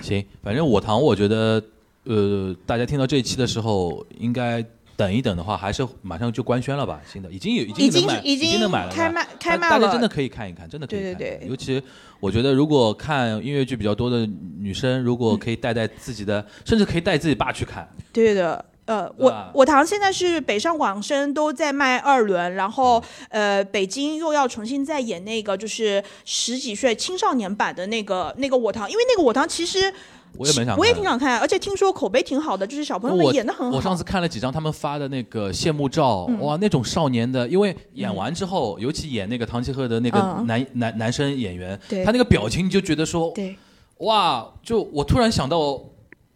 行，反正我堂我觉得，呃，大家听到这一期的时候应该。等一等的话，还是马上就官宣了吧？新的已经有已经已经，已经能买了，开卖开卖了。大家真的可以看一看，真的可以看。对对对。尤其我觉得，如果看音乐剧比较多的女生，如果可以带带自己的，甚至可以带自己爸去看。对的，呃，我我堂现在是北上广深都在卖二轮，然后呃，北京又要重新再演那个就是十几岁青少年版的那个那个我堂，因为那个我堂其实我也蛮想看，我也挺想看，而且听说口碑挺好的，就是小朋友们演的很好。我上次看了几张他们发的那个谢幕照，嗯。哇，那种少年的，因为演完之后，尤其演那个唐吉诃德那个嗯。男、男男生演员，对。他那个表情你就觉得说，对，哇，就我突然想到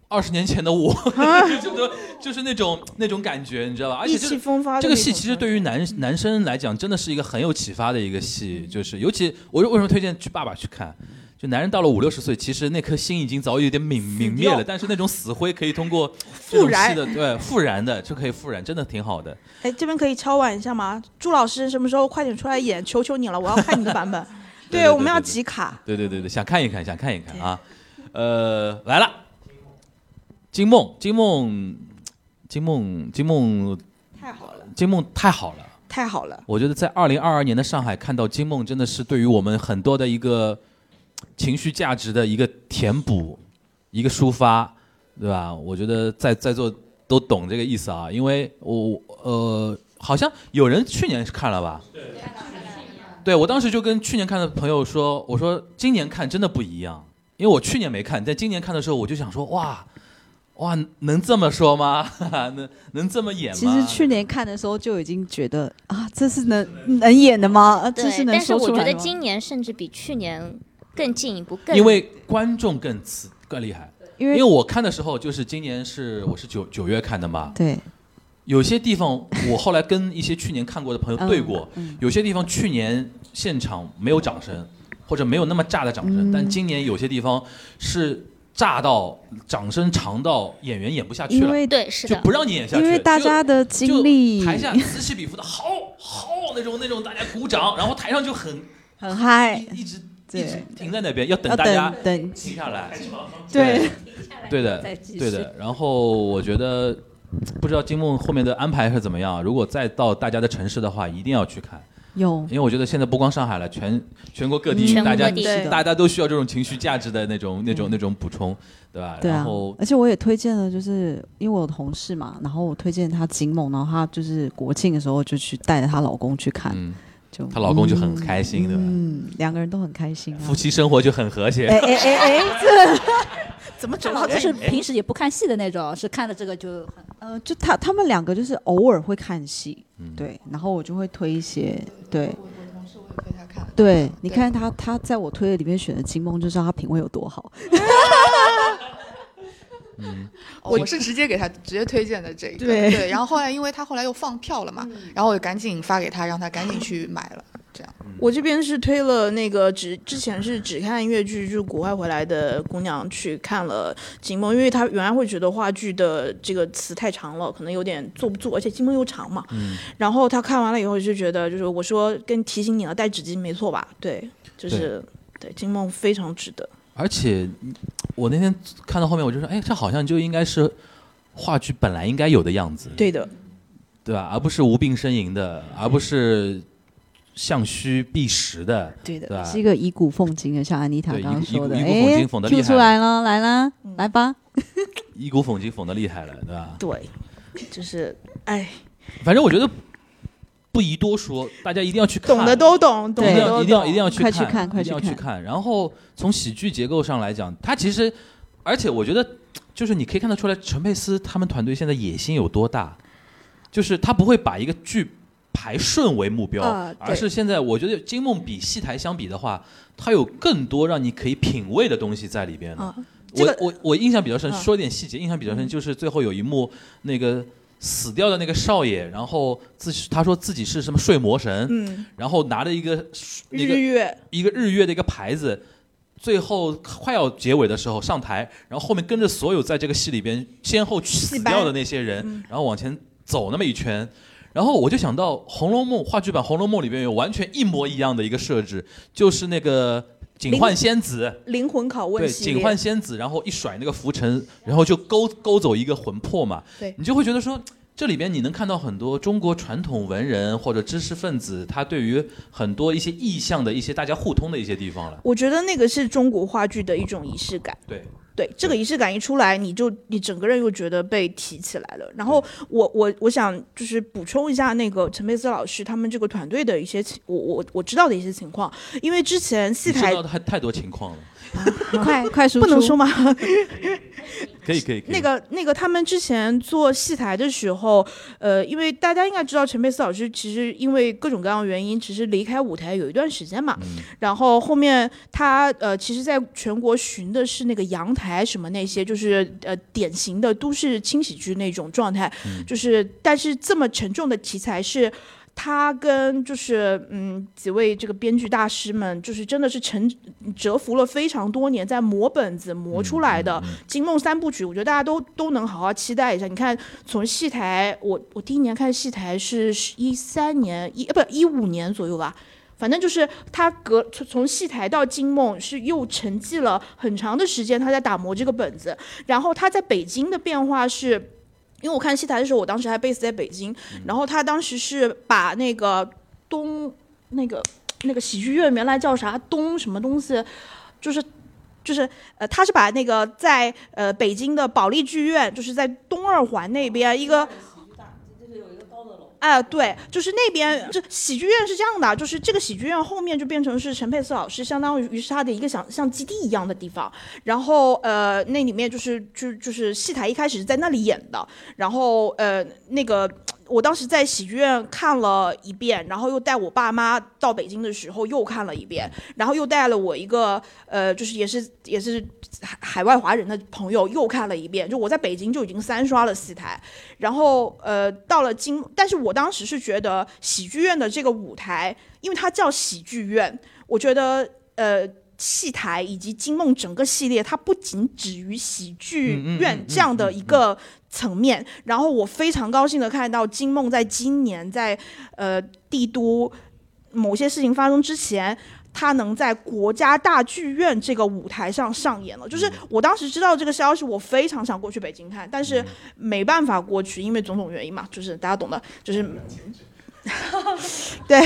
二十年前的我，就是那种那种感觉，你知道吧？而且意气就是风发这个戏其实对于男男生来讲，真的是一个很有启发的一个戏，就是尤其我为什么推荐去爸爸去看？就男人到了五六十岁，其实那颗心已经早已有点泯泯灭了，但是那种死灰可以通过复燃戏的对复燃的就可以复燃，真的挺好的。哎，这边可以敲碗一下吗？朱老师什么时候快点出来演？求求你了，我要看你的版本。对对我们要集卡。对对对对，想看一看，想看一看啊。呃，来了，金梦，金梦，金梦，金梦，太好了，金梦太好了。太好了。我觉得在二零二二年的上海看到金梦，真的是对于我们很多的一个情绪价值的一个填补，一个抒发，对吧？我觉得在在座都懂这个意思啊，因为我呃，好像有人去年看了吧？对，我当时就跟去年看的朋友说，我说今年看真的不一样，因为我去年没看，在今年看的时候我就想说，哇哇，能这么说吗？能能这么演吗？其实去年看的时候就已经觉得啊，这是能能演的吗？啊这对是，能但是我觉得？今年甚至比去年更进一步，更因为观众更刺更厉害。因为因为我看的时候，就是今年是我是九九月看的嘛，对，有些地方我后来跟一些去年看过的朋友对过，嗯有些地方去年现场没有掌声，或者没有那么炸的掌声，嗯但今年有些地方是炸到掌声长到演员演不下去了，因为对是的，就不让你演下去，因为大家的就精力就台下此起彼伏的好好那种那种大家鼓掌，然后台上就很很嗨，一直一对直停在那边，要等要大家等等。停下来。对。对的再继，续。对的。然后我觉得，不知道金梦后面的安排是怎么样。如果再到大家的城市的话，一定要去看，有因为我觉得现在不光上海了，全全国各地大家地大家都需要这种情绪价值的那种那种那种补充，对吧？对啊然后，而且我也推荐了，就是因为我有同事嘛，然后我推荐她金梦，然后她就是国庆的时候就去带着她老公去看，嗯，就她老公就很开心，对吧？嗯，两个人都很开心啊夫。妻生活就很和谐。哎哎哎哎，这怎么他老公是平时也不看戏的那种，是看了这个就很呃，就他他们两个就是偶尔会看戏，嗯对，然后我就会推一些，对推他看。对，你看他他在我推的里面选的金梦，就知道他品味有多好。嗯，我是直接给他直接推荐的这个，对然后后来因为他后来又放票了嘛，然后我就赶紧发给他，让他赶紧去买了，这样。我这边是推了那个只之前是只看越剧，就是国外回来的姑娘去看了《金梦》，因为她原来会觉得话剧的这个词太长了，可能有点坐不住，而且《金梦》又长嘛。嗯然后她看完了以后就觉得，就是我说跟提醒你了，带纸巾没错吧？对，就是对《金梦》非常值得。而且我那天看到后面，我就说，哎，这好像就应该是话剧本来应该有的样子，对的，对吧？而不是无病呻吟的，而不是相虚避实的，对的对吧？是一个以古讽今的，像安妮塔刚刚说的，以古讽哎今讽得厉害，Q 出来了，来啦，来吧。以古讽今，讽的厉害了，对吧？对，就是哎，反正我觉得不宜多说，大家一定要去看，懂的都懂，懂一定的都一定要一定要去看，快去看快一定要去看去看。然后从喜剧结构上来讲，它其实，而且我觉得，就是你可以看得出来，陈佩斯他们团队现在野心有多大，就是他不会把一个剧排顺为目标，啊而是现在我觉得金梦比戏台相比的话，它有更多让你可以品味的东西在里边了。啊，这个我我我印象比较深，嗯说一点细节，印象比较深就是最后有一幕那个死掉的那个少爷，然后自他说自己是什么睡魔神，嗯，然后拿着一个一个日月。一个日月的一个牌子，最后快要结尾的时候上台，然后后面跟着所有在这个戏里边先后去死掉的那些人，嗯。然后往前走那么一圈。然后我就想到《红楼梦》话剧版《红楼梦》里边有完全一模一样的一个设置，就是那个警幻仙子，灵魂拷问对，系列警幻仙子，然后一甩那个浮尘，然后就勾勾走一个魂魄嘛。对你就会觉得说，这里边你能看到很多中国传统文人或者知识分子，他对于很多一些意象的一些大家互通的一些地方了。我觉得那个是中国话剧的一种仪式感。对，对，这个仪式感一出来，你就你整个人又觉得被提起来了。然后我我我想就是补充一下那个陈佩斯老师他们这个团队的一些情，我我我知道的一些情况，因为之前戏台你知道的太太多情况了，快快说不能说吗？可以可以。那个那个，他们之前做戏台的时候，呃，因为大家应该知道陈佩斯老师其实因为各种各样的原因，其实离开舞台有一段时间嘛。然后后面他呃，其实在全国巡的是那个阳台什么那些，就是呃典型的都市轻喜剧那种状态。就是但是这么沉重的题材是。他跟就是嗯几位这个编剧大师们，就是真的是沉蛰伏了非常多年，在磨本子磨出来的《金梦三部曲》，我觉得大家都都能好好期待一下。你看，从戏台，我我第一年看戏台是一三年一呃不一五年左右吧，反正就是他隔从从戏台到金梦是又沉寂了很长的时间，他在打磨这个本子。然后他在北京的变化是。因为我看戏台的时候，我当时还 base 在北京，然后他当时是把那个东那个那个喜剧院原来叫啥东什么东西，就是就是呃，他是把那个在呃北京的保利剧院，就是在东二环那边一个。哎，对，就是那边，这喜剧院是这样的，就是这个喜剧院后面就变成是陈佩斯老师，相当于于是他的一个想像基地一样的地方。然后呃，那里面就是就就是戏台一开始是在那里演的，然后呃那个。我当时在喜剧院看了一遍，然后又带我爸妈到北京的时候又看了一遍，然后又带了我一个呃，就是也是也是海海外华人的朋友又看了一遍。就我在北京就已经三刷了戏台，然后呃到了金，但是我当时是觉得喜剧院的这个舞台，因为它叫喜剧院，我觉得呃。戏台以及金梦整个系列，它不仅止于喜剧院这样的一个层面。然后我非常高兴的看到金梦在今年在呃帝都某些事情发生之前，他能在国家大剧院这个舞台上上演了。就是我当时知道这个消息，我非常想过去北京看，但是没办法过去，因为种种原因嘛，就是大家懂的，就是。对，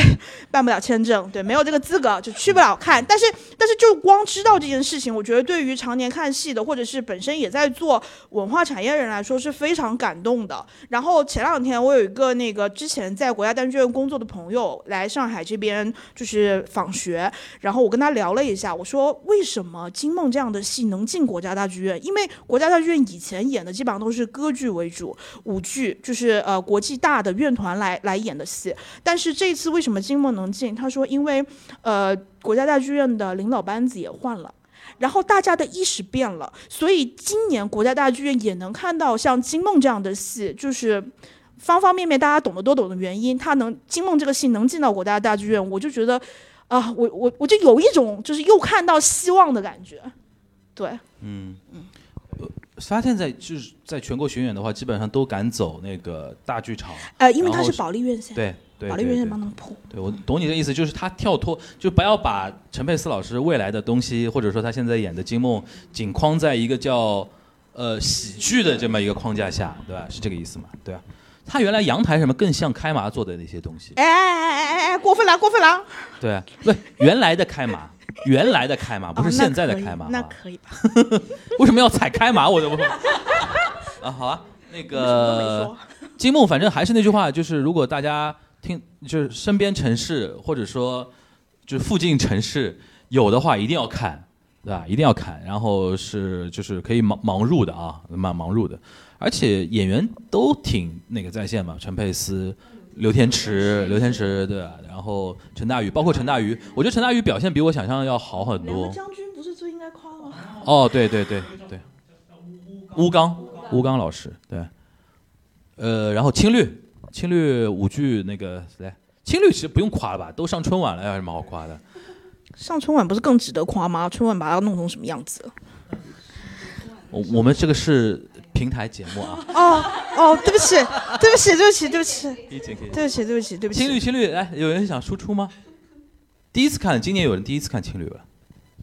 办不了签证，对，没有这个资格就去不了看。但是，但是就光知道这件事情，我觉得对于常年看戏的，或者是本身也在做文化产业人来说是非常感动的。然后前两天我有一个那个之前在国家大剧院工作的朋友来上海这边就是访学，然后我跟他聊了一下，我说为什么金梦这样的戏能进国家大剧院？因为国家大剧院以前演的基本上都是歌剧为主，舞剧就是呃国际大的院团来来演的戏。但是这次为什么金梦能进？他说，因为，呃，国家大剧院的领导班子也换了，然后大家的意识变了，所以今年国家大剧院也能看到像金梦这样的戏，就是方方面面大家懂得都懂的原因，他能金梦这个戏能进到国家大剧院，我就觉得，啊，我我我就有一种就是又看到希望的感觉，对，嗯嗯。发现，在就是在全国巡演的话，基本上都敢走那个大剧场。呃，因为它是保利院线。对对，保利院线帮他们铺。对，我懂你的意思，就是他跳脱，就不要把陈佩斯老师未来的东西，或者说他现在演的《金梦》，仅框在一个叫呃喜剧的这么一个框架下，对吧？是这个意思吗？对啊。他原来阳台什么更像开麻做的那些东西。哎哎哎哎哎哎，过分了，过分了。对，不，原来的开麻。原来的开马不是现在的开马，那可以吧？为什么要踩开马？我都不 啊，好啊，那个金梦，反正还是那句话，就是如果大家听，就是身边城市或者说就是附近城市有的话，一定要看，对吧？一定要看，然后是就是可以盲盲入的啊，蛮盲入的，而且演员都挺那个在线嘛，陈佩斯。刘天池，刘天池对，然后陈大宇，包括陈大宇，我觉得陈大宇表现比我想象要好很多。将军不是最应该夸吗？哦，对对对对，乌刚，乌刚老师，对，呃，然后青绿，青绿舞剧那个谁，青绿其实不用夸了吧，都上春晚了，有什么好夸的？上春晚不是更值得夸吗？春晚把它弄成什么样子？我我们这个是。平台节目啊！哦哦，对不起，对不起，对不起，对不起，对不起，对不起，对不起。青绿青绿，来，有人想输出吗？第一次看，今年有人第一次看青绿了。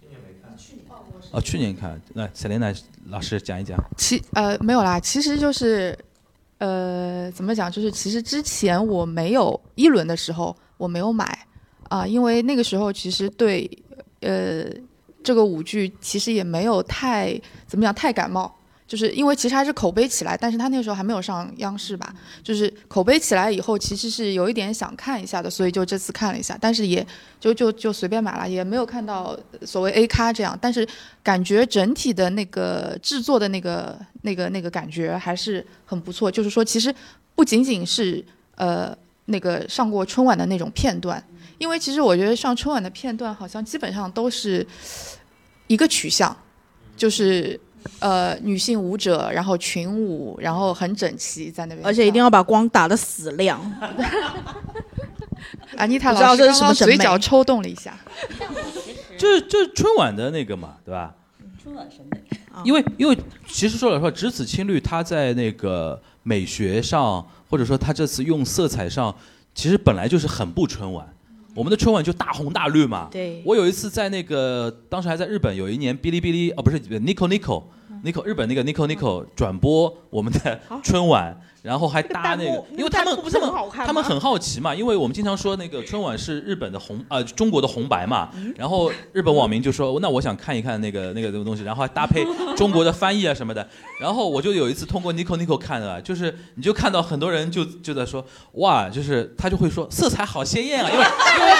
今年没看，去年哦，去年看。那小林娜老师讲一讲。其呃没有啦，其实就是呃怎么讲，就是其实之前我没有一轮的时候我没有买啊，因为那个时候其实对呃。这个舞剧其实也没有太怎么讲太感冒，就是因为其实还是口碑起来，但是他那个时候还没有上央视吧，就是口碑起来以后，其实是有一点想看一下的，所以就这次看了一下，但是也就就就随便买了，也没有看到所谓 A 咖这样，但是感觉整体的那个制作的那个那个那个感觉还是很不错，就是说其实不仅仅是呃那个上过春晚的那种片段，因为其实我觉得上春晚的片段好像基本上都是一个取向，就是呃女性舞者，然后群舞，然后很整齐在那边，而且一定要把光打得死亮。安妮塔老师刚刚嘴角抽动了一下，就是就是春晚的那个嘛，对吧？春晚审美。因为因为其实说老实话，只此青绿它在那个美学上，或者说它这次用色彩上，其实本来就是很不春晚。我们的春晚就大红大绿嘛。对我有一次在那个当时还在日本，有一年哔哩哔哩哦不是 Nico Nico Nico 日本那个 Nico Nico 转播我们的春晚，然后还搭那个，因为他们他们很好看他们很好奇嘛，因为我们经常说那个春晚是日本的红呃中国的红白嘛，然后日本网民就说那我想看一看那个那个什么东西，然后还搭配中国的翻译啊什么的，然后我就有一次通过 Nico Nico 看的，就是你就看到很多人就就在说哇，就是他就会说色彩好鲜艳啊，因为因为。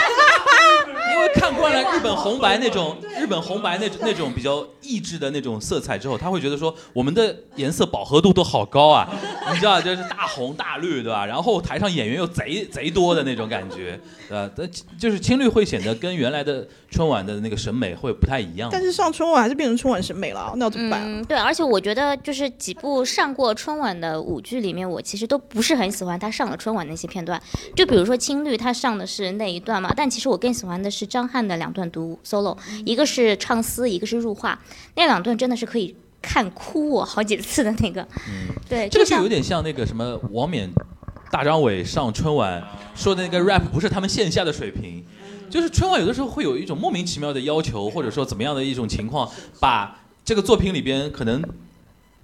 因为看惯了日本红白那种日本红白那那种比较抑制的那种色彩之后，他会觉得说我们的颜色饱和度都好高啊，你知道就是大红大绿对吧？然后台上演员又贼贼多的那种感觉，对吧？但就是青绿会显得跟原来的春晚的那个审美会不太一样。但是上春晚还是变成春晚审美了，那要怎么办？嗯，对，而且我觉得就是几部上过春晚的舞剧里面，我其实都不是很喜欢他上了春晚那些片段。就比如说青绿，他上的是那一段嘛，但其实我更喜欢的是张翰的两段独 solo，一个是唱丝，一个是入画，那两段真的是可以看哭我好几次的那个。嗯。对，这个就有点像那个什么王冕、大张伟上春晚说的那个 rap 不是他们线下的水平，就是春晚有的时候会有一种莫名其妙的要求，或者说怎么样的一种情况，把这个作品里边可能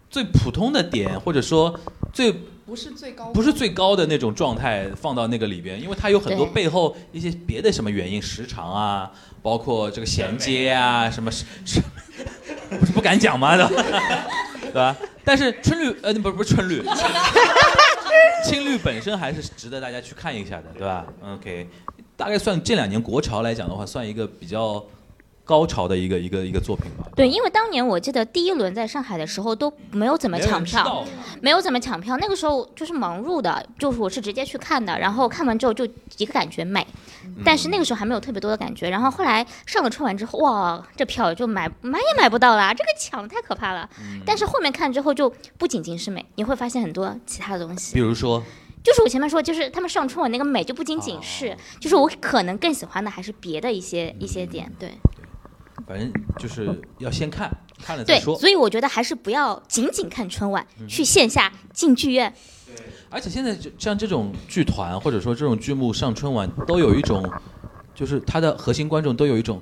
最普通的点，或者说最不是最高，不是最高的那种状态放到那个里边，因为它有很多背后一些别的什么原因，时长啊，包括这个衔接啊，什么 不是不敢讲吗？对吧？对吧？但是春绿呃不是不是春绿，青绿本身还是值得大家去看一下的，对吧？OK，大概算这两年国潮来讲的话，算一个比较高潮的一个一个一个作品吧。对，因为当年我记得第一轮在上海的时候都没有怎么抢票没有怎么抢票，那个时候就是盲入的，就是我是直接去看的，然后看完之后就一个感觉美，但是那个时候还没有特别多的感觉，然后后来上了春晚之后，哇，这票就买买也买不到啦，这个抢太可怕了。但是后面看之后就不仅仅是美，你会发现很多其他的东西比。如说，就是我前面说，就是他们上春晚那个美就不仅仅是，就是我可能更喜欢的还是别的一些一些点，对。反正就是要先看，看了再对，说。所以我觉得还是不要仅仅看春晚，去线下进剧院。而且现在就像这种剧团或者说这种剧目上春晚，都有一种，就是它的核心观众都有一种，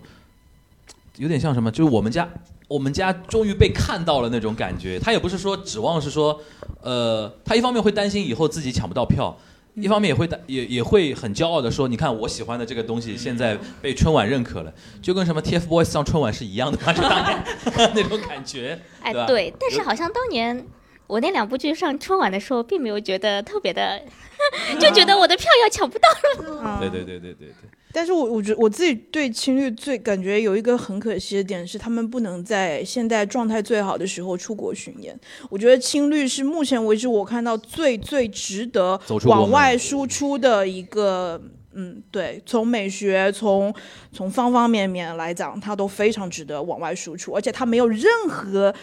有点像什么，就是我们家我们家终于被看到了那种感觉。他也不是说指望是说，呃，他一方面会担心以后自己抢不到票。一方面也会担也也会很骄傲的说，你看我喜欢的这个东西现在被春晚认可了，就跟什么 TFBOYS 上春晚是一样的嘛，就当年 那种感觉，哎，对，但是好像当年我那两部剧上春晚的时候，并没有觉得特别的，就觉得我的票要抢不到了。对对对对对对。但是我我觉我自己对青绿最感觉有一个很可惜的点是，他们不能在现在状态最好的时候出国巡演。我觉得青绿是目前为止我看到最最值得往外输出的一个。嗯，对，从美学，从从方方面面来讲，它都非常值得往外输出，而且它没有任何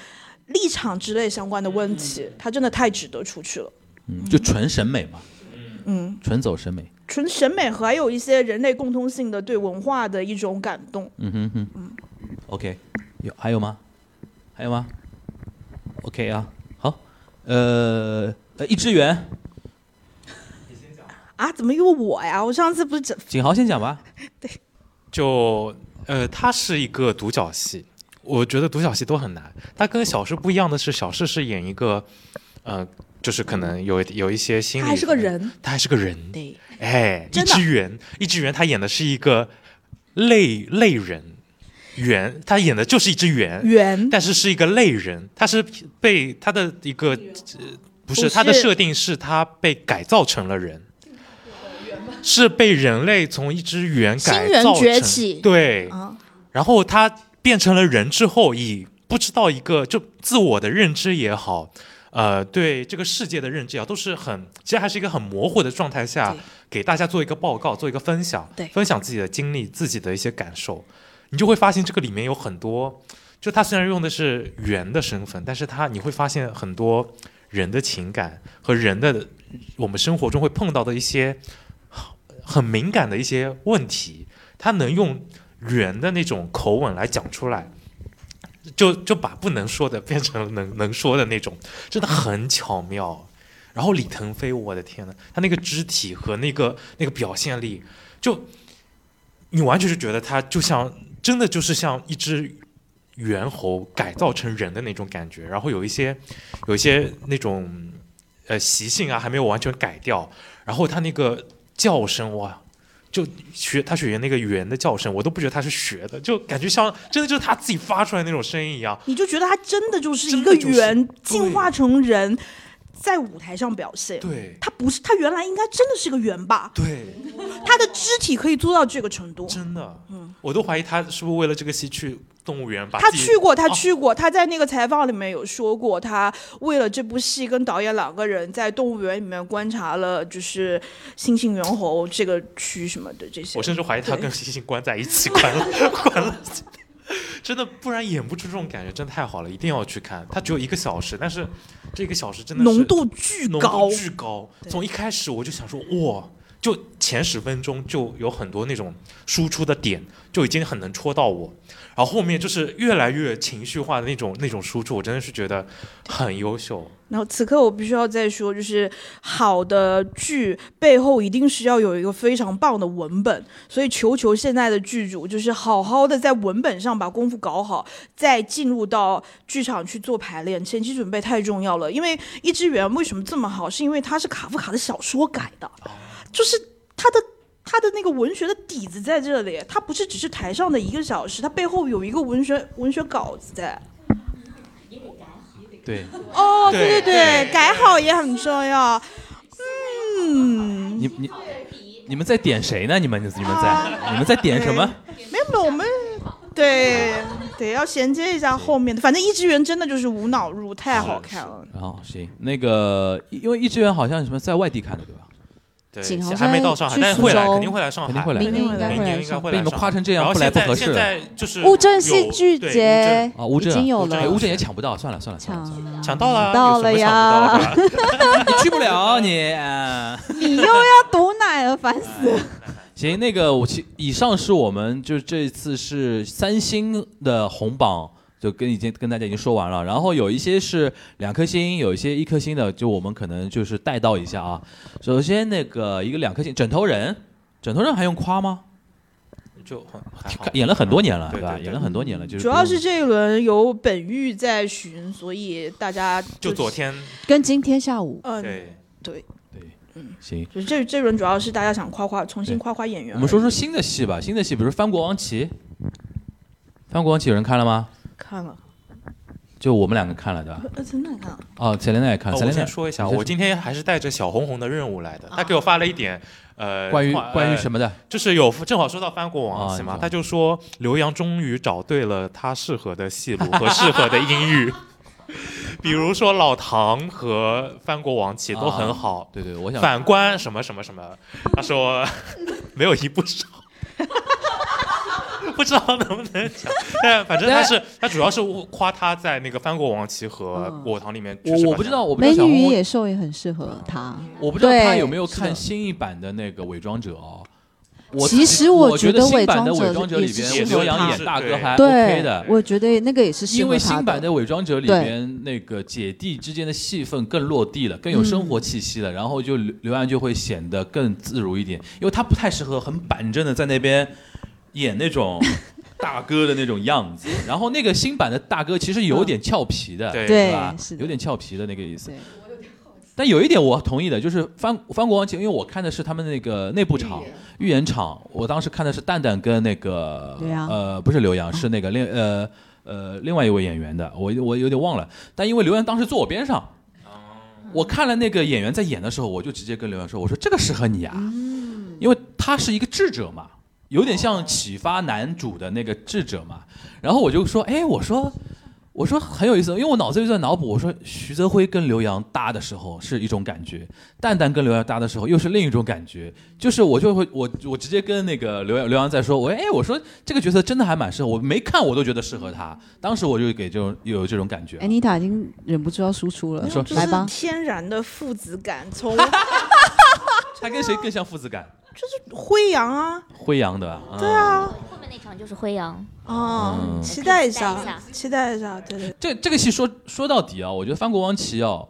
立场之类相关的问题，它真的太值得出去了。嗯，就纯审美嘛，嗯，纯走审美。纯审美和还有一些人类共通性的对文化的一种感动。嗯哼哼，嗯，OK，有还有吗？还有吗？OK 啊，好，呃呃，一只圆，啊，怎么又我呀？我上次不是整景豪先讲吧。就呃，它是一个独角戏，我觉得独角戏都很难。它跟小事不一样的是，小事是演一个，呃，就是可能有有一些心理，他还是个，人，他还是个人，对，哎，一只猿，一只猿，他演的是一个类类人，猿，他演的就是一只猿，猿但是是一个类人，他是被他的一个、呃、不是。他的设定是他被改造成了人。是被人类从一只猿改造成崛起。对，啊，然后他变成了人之后，以不知道一个就自我的认知也好，呃，对这个世界的认知啊，都是很其实还是一个很模糊的状态下，给大家做一个报告，做一个分享，对。分享自己的经历、自己的一些感受，你就会发现这个里面有很多，就他虽然用的是圆的身份，但是他你会发现很多人的情感和人的我们生活中会碰到的一些很敏感的一些问题，他能用圆的那种口吻来讲出来，就就把不能说的变成能能说的那种，真的很巧妙。然后李腾飞，我的天呐，他那个肢体和那个那个表现力，就你完全是觉得他就像真的就是像一只猿猴改造成人的那种感觉，然后有一些有一些那种呃习性啊还没有完全改掉，然后他那个叫声哇。就学他学那个猿的叫声，我都不觉得他是学的，就感觉像真的就是他自己发出来那种声音一样。你就觉得他真的就是一个猿就是猿进化成人，在舞台上表现。对他不是，他原来应该真的是个猿吧？对，他的肢体可以做到这个程度。真的，嗯我都怀疑他是不是为了这个戏去动物园把他去过，他哦去过，他在那个采访里面有说过，他为了这部戏跟导演两个人在动物园里面观察了，就是猩猩、猿猴这个区什么的这些。我甚至怀疑他跟猩猩关在一起，关 了关了。真的，不然演不出这种感觉，真的太好了，一定要去看。它只有一个小时，但是这个小时真的浓度巨浓高度巨高。从一开始我就想说，哇，就前十分钟就有很多那种输出的点，就已经很能戳到我。然后后面就是越来越情绪化的那种那种输出，我真的是觉得很优秀。然后此刻我必须要再说，就是好的剧背后一定是要有一个非常棒的文本，所以求求现在的剧组，就是好好的在文本上把功夫搞好，再进入到剧场去做排练，前期准备太重要了。因为《一只猿》为什么这么好，是因为它是卡夫卡的小说改的，就是他的。他的那个文学的底子在这里，他不是只是台上的一个小时，他背后有一个文学文学稿子在。对，哦，对对对，改好也很重要。嗯，你你你们在点谁呢？你们你们在你们在点什么？没有没有，我们对对要衔接一下后面的，反正一只猿真的就是无脑入，太好看了。然后行，那个因为一志愿好像什么在外地看的对吧？对景豪，还没到上海，去但是会州肯定会来上海，肯定会来明年应该明会来上年应该会来上海。被你们夸成这样然后不来不合适现在就是乌镇戏剧节啊，乌镇啊已经有了乌镇哎，乌镇也抢不到，算了算了算了，抢抢到了啊，到了呀 去不了你。啊你又要堵奶了，烦死了。行，那个我其以上是我们就这次是三星的红榜，就跟已经跟大家已经说完了。然后有一些是两颗星，有一些一颗星的，就我们可能就是带到一下啊。首先那个一个两颗星，枕头人，枕头人还用夸吗？就很还好演了很多年了，吧？对对对演了很多年了，就是主要是这一轮有本玉在巡，所以大家就昨天跟今天下午，嗯，对对对，嗯，行。就是这这轮主要是大家想夸夸，重新夸夸演员。我们说说新的戏吧，新的戏，比如《翻国王旗》，《翻国王旗》有人看了吗？看了，就我们两个看了，对吧？呃，真的看了。哦，陈琳娜也看了。哦我先说一下，我今天还是带着小红红的任务来的。他给我发了一点，呃，关于关于什么的？就是有正好说到翻国王戏嘛，他就说刘洋终于找对了他适合的戏路和适合的音域，比如说老唐和翻国王旗都很好，对对，我想反观什么什么什么，他说 没有一部少。不知道能不能讲，但反正他是他主要是夸他在那个翻过王旗和我堂里面我我不知道，我不知美女与野兽也很适合他。我不知道他有没有看新一版的那个伪装者哦。我其实我觉得新版的伪装者里边，刘洋演大哥还对 OK 的，我觉得那个也是因为新版的伪装者里边那个姐弟之间的戏份更落地了，更有生活气息了，然后就刘刘洋就会显得更自如一点，因为他不太适合很板正的在那边演那种大哥的那种样子。然后那个新版的大哥其实有点俏皮的，对。对吧？是的。有点俏皮的那个意思。对。但有一点我同意的，就是翻翻国王旗，因为我看的是他们那个内部场预演场，我当时看的是蛋蛋跟那个呃不是刘洋，是那个另呃呃另外一位演员的，我我有点忘了，但因为刘洋当时坐我边上。我看了那个演员在演的时候，我就直接跟刘洋说：“我说这个适合你啊，因为他是一个智者嘛，有点像启发男主的那个智者嘛。”然后我就说：“哎，我说我说很有意思，因为我脑子里在脑补，我说徐泽辉跟刘洋搭的时候是一种感觉，蛋蛋跟刘洋搭的时候又是另一种感觉，就是我就会我我直接跟那个刘洋刘洋在说，我哎我说这个角色真的还蛮适合，我没看我都觉得适合他，当时我就给这种有这种感觉。安妮塔已经忍不住要输出了，你说来吧，天然的父子感，从他跟谁更像父子感？辉阳啊，辉阳的，嗯对啊，后面那场就是辉阳，哦，嗯期待一期待一下下，期待一下，对对。这这个戏说说到底啊，我觉得《翻国王旗》啊，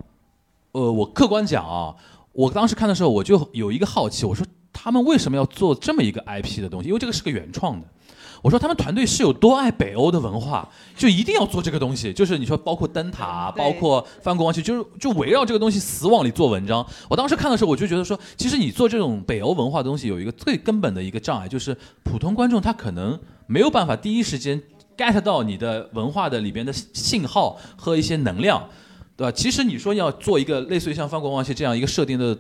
呃，我客观讲啊，我当时看的时候我就有一个好奇，我说他们为什么要做这么一个 IP 的东西？因为这个是个原创的。我说他们团队是有多爱北欧的文化，就一定要做这个东西。就是你说包括灯塔，包括翻国王旗，就是就围绕这个东西死往里做文章。我当时看的时候，我就觉得说，其实你做这种北欧文化的东西，有一个最根本的一个障碍，就是普通观众他可能没有办法第一时间 get 到你的文化的里边的信号和一些能量，对吧？其实你说要做一个类似于像《翻国王旗》这样一个设定的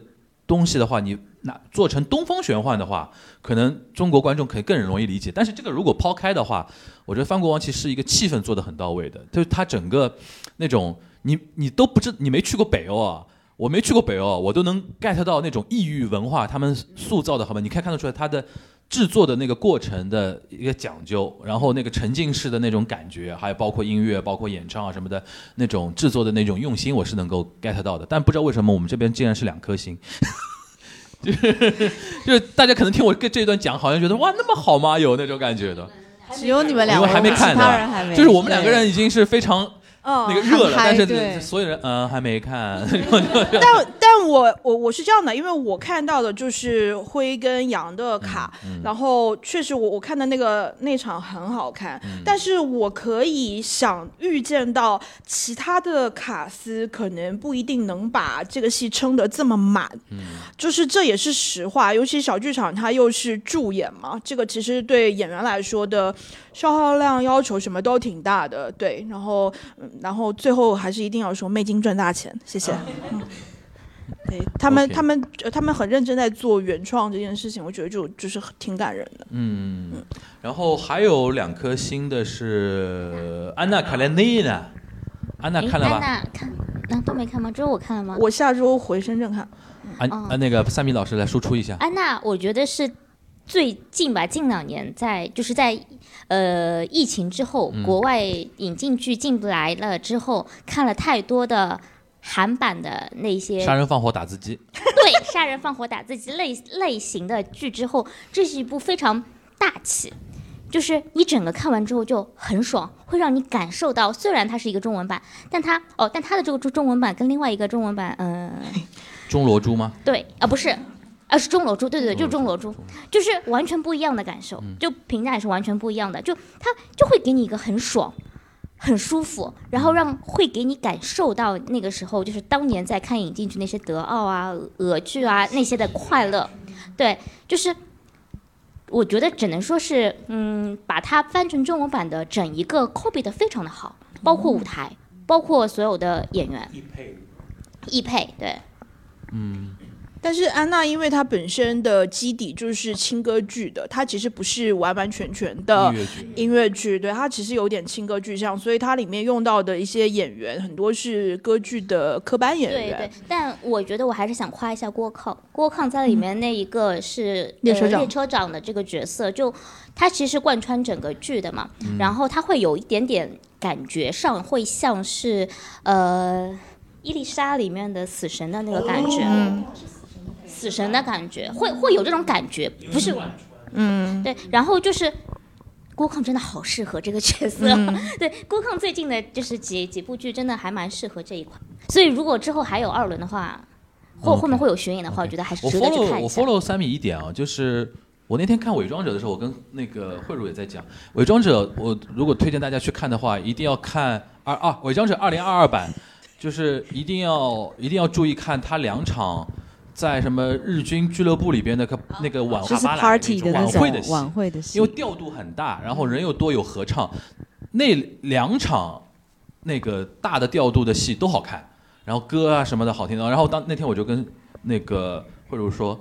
东西的话，你拿做成东方玄幻的话，可能中国观众可以更容易理解。但是这个如果抛开的话，我觉得《翻国王旗》是一个气氛做得很到位的，就是它整个那种你你都不知你没去过北欧啊。我没去过北欧，我都能 get 到那种异域文化，他们塑造的好吧？你可以看得出来，它的制作的那个过程的一个讲究，然后那个沉浸式的那种感觉，还有包括音乐、包括演唱啊什么的那种制作的那种用心，我是能够 get 到的。但不知道为什么我们这边竟然是两颗星，就是就是大家可能听我这一段讲，好像觉得哇那么好吗？有那种感觉的，只有你们两因为个，还没看其他人还，没，就是我们两个人已经是非常哦那个热了，但是所有人嗯、呃还没看，但但我我我是这样的，因为我看到的就是灰跟羊的卡，嗯。然后确实我我看的那个那场很好看，嗯。但是我可以想预见到其他的卡司可能不一定能把这个戏撑得这么满，嗯。就是这也是实话，尤其小剧场它又是助演嘛，这个其实对演员来说的消耗量要求什么都挺大的，对，然后嗯然后最后还是一定要说魅金赚大钱，谢谢。嗯对他们他们呃他们很认真在做原创这件事情，我觉得就就是挺感人的。嗯，然后还有两颗星的是安娜卡列尼娜，安娜看了吧？安娜看，那都没看吗？只有我看了吗？我下周回深圳看，安哦安那个三米老师来输出一下。安娜，我觉得是最近吧，近两年在就是在呃疫情之后，嗯国外引进剧进不来了之后，看了太多的韩版的那些杀人放火打字机，对杀人放火打字机类类型的剧之后，这是一部非常大气。就是你整个看完之后就很爽，会让你感受到，虽然它是一个中文版，但它哦，但它的这个中中文版跟另外一个中文版，嗯、钟罗珠吗？对啊，不是，啊是钟罗珠，对对对，就是钟罗珠，就是完全不一样的感受，就评价也是完全不一样的，就它就会给你一个很爽。很舒服，然后让会给你感受到那个时候，就是当年在看引进剧那些德奥啊、俄剧啊那些的快乐，对，就是我觉得只能说是，嗯，把它翻成中文版的整一个 copy 的非常的好，包括舞台，包括所有的演员，易配，对，嗯，但是安娜因为她本身的基底就是轻歌剧的，她其实不是完完全全的音乐剧。对，她其实有点轻歌剧像，所以它里面用到的一些演员很多是歌剧的科班演员。对对，但我觉得我还是想夸一下郭抗。郭抗在里面那一个是、列车长呃、列车长的这个角色，就他其实贯穿整个剧的嘛。嗯然后他会有一点点感觉上会像是呃伊丽莎里面的死神的那个感觉，嗯死神的感觉，会会有这种感觉，不是嗯，对。然后就是。郭抗真的好适合这个角色，嗯 对郭抗最近的就是几几部剧真的还蛮适合这一款，所以如果之后还有二轮的话，或后面会有巡演的话，我觉得还是我值得去看一下。follow 三米一点啊，就是我那天看《伪装者》的时候，我跟那个慧茹也在讲，《伪装者》我如果推荐大家去看的话，一定要看二二《伪装者》二零二二版，就是一定要一定要注意看他两场在什么日军俱乐部里边的个那个晚就是哈巴莱 party 的那种晚会的戏，晚会的戏因为调度很大，然后人又多，有合唱，那两场那个大的调度的戏都好看，然后歌啊什么的好听的。然后当那天我就跟那个慧茹说，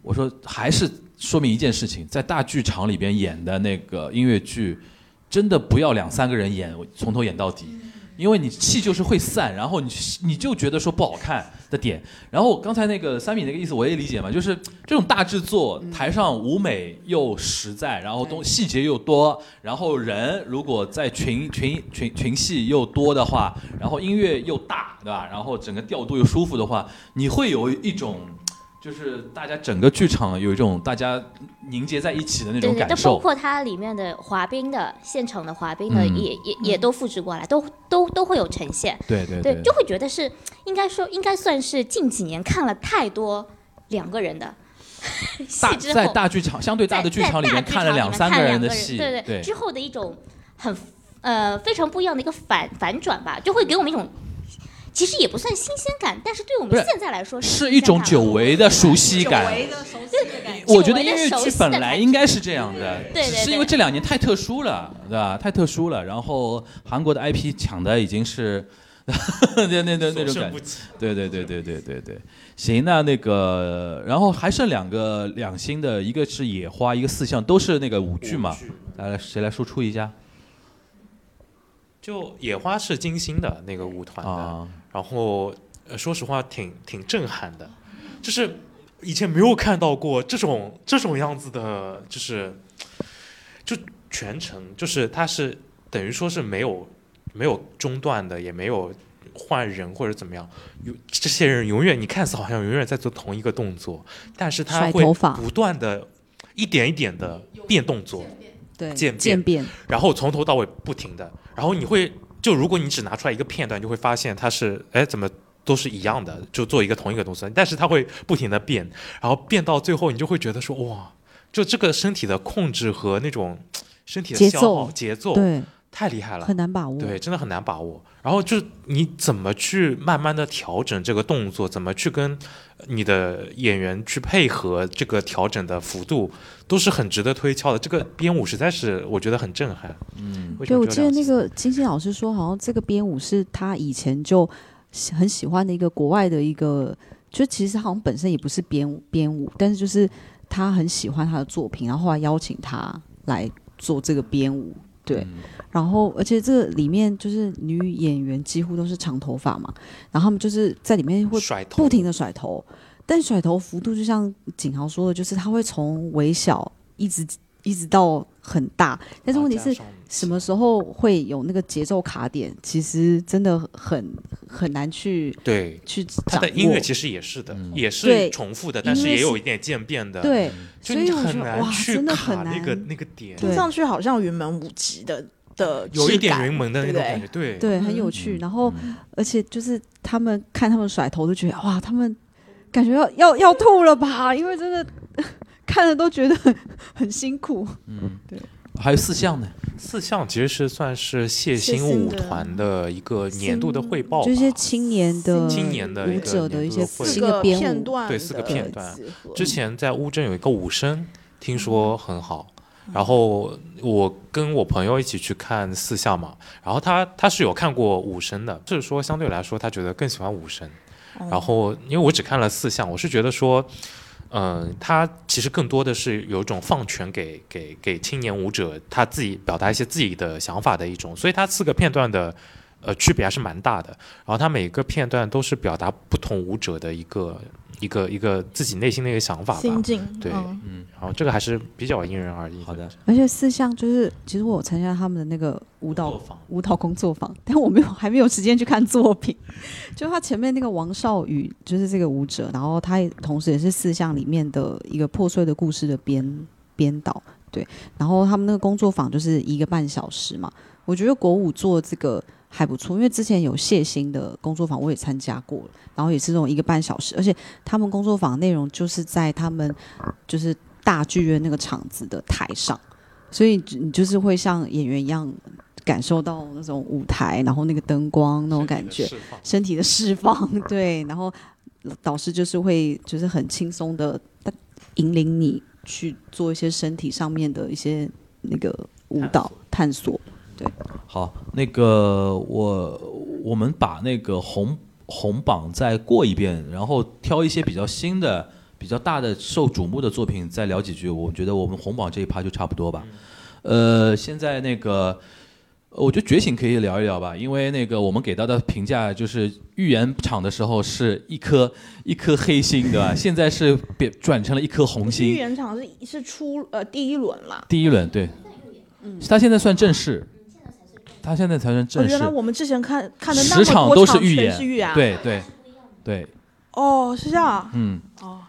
我说还是说明一件事情，在大剧场里边演的那个音乐剧，真的不要两三个人演，从头演到底。因为你气就是会散，然后你你就觉得说不好看的点。然后刚才那个三米那个意思我也理解嘛，就是这种大制作，台上舞美又实在，然后东细节又多，然后人如果在群群群群戏又多的话，然后音乐又大，对吧？然后整个调度又舒服的话，你会有一种。就是大家整个剧场有一种大家凝结在一起的那对对，就包种感受。括它里面的滑冰的现场的滑冰的嗯也、也也都复制过来，都都都会有呈现。对对对，就会觉得是应该说应该算是近几年看了太多两个人的 大戏之后，在大剧场相对大的剧场里面看了两三个人的戏，对对之后的一种很呃非常不一样的一个反反转吧，就会给我们一种。其实也不算新鲜感，但是对我们现在来说是一种久违的熟悉感。我觉得音乐剧本来应该是这样的，对对只是因为这两年太特殊了，对吧？太特殊了，然后韩国的 IP 抢的已经是 那那那那种感觉。对对对对对对对，行，那那个，然后还剩两个两星的，一个是野花，一个四象，都是那个舞剧嘛。来，谁来输出一下？就野花是金星的那个舞团的，啊。然后、呃、说实话挺挺震撼的，就是以前没有看到过这种这种样子的，就是就全程就是它是等于说是没有没有中断的，也没有换人或者怎么样，有这些人永远你看似好像永远在做同一个动作，但是他会不断的一点一点的变动作，对渐渐变，然后从头到尾不停的，然后你会就如果你只拿出来一个片段，你就会发现它是哎怎么都是一样的，就做一个同一个动作，但是它会不停的变，然后变到最后你就会觉得说哇，就这个身体的控制和那种 身体的节消耗奏。节奏对，太厉害了，很难把握。对，真的很难把握。然后就你怎么去慢慢的调整这个动作，怎么去跟你的演员去配合这个调整的幅度，都是很值得推敲的。这个编舞实在是我觉得很震撼。嗯，对，我记得那个金星老师说，好像这个编舞是他以前就喜很喜欢的一个国外的一个，就其实好像本身也不是编舞编舞，但是就是他很喜欢他的作品，然后后来邀请他来做这个编舞。对，嗯。然后而且这个里面就是女演员几乎都是长头发嘛，然后他们就是在里面会甩不停的甩头，但甩头幅度就像景豪说的，就是他会从微小一直一直到很大，但是问题是什么时候会有那个节奏卡点，其实真的很很难去对。去它掌握。的音乐其实也是的，嗯也是重复的，但是也有一点渐变的。，对，所以我觉得哇，很难去真的卡很难。那个那个点，听上去好像云门舞集的的有一点云门的那种感觉。对，对，很嗯有趣。嗯然后，而且就是他们看他们甩头，都觉得哇，他们感觉要要要吐了吧？因为真的 看着都觉得很很辛苦。嗯，对。还有四项呢，四项其实是算是谢谢欣舞团的一个年度的汇报吧，就是些青年的青年的一舞个者的一些年度的汇四个片段对四个片段。之前在乌镇有一个舞声，听说很好。然后我跟我朋友一起去看四项嘛，然后他他是有看过舞声的，就是说相对来说他觉得更喜欢舞声。然后因为我只看了四项，我是觉得说，嗯、他其实更多的是有一种放权给给给青年舞者他自己表达一些自己的想法的一种，所以他四个片段的呃区别还是蛮大的。然后他每个片段都是表达不同舞者的一个一个一个自己内心的一个想法吧。心境，对嗯嗯，然后这个还是比较因人而异。好的，而且四项就是，其实我有参加他们的那个舞蹈舞蹈工作坊，但我没有还没有时间去看作品。就他前面那个王少宇，就是这个舞者，然后他也同时也是四项里面的一个破碎的故事的编编导，对。然后他们那个工作坊就是一个半小时嘛，我觉得国舞做这个还不错，因为之前有谢欣的工作坊我也参加过了，然后也是这种一个半小时，而且他们工作坊内容就是在他们就是大剧院那个场子的台上，所以你就是会像演员一样感受到那种舞台，然后那个灯光那种感觉，身体的释放，对，然后导师就是会就是很轻松的引领你去做一些身体上面的一些那个舞蹈探索，好，那个我我们把那个红红榜再过一遍，然后挑一些比较新的、比较大的、受瞩目的作品再聊几句。我觉得我们红榜这一趴就差不多吧。呃，现在那个。我觉得觉醒可以聊一聊吧，因为那个我们给到的评价就是预言场的时候是一颗一颗黑心，对吧？现在是变转成了一颗红心预。言场是是出呃第一轮了。第一轮对，嗯他现在算正式，他现在才算哦，正式原来。我们之前看看的那十么多场都是预言，是预言啊。对对对，哦，是这样。嗯，哦，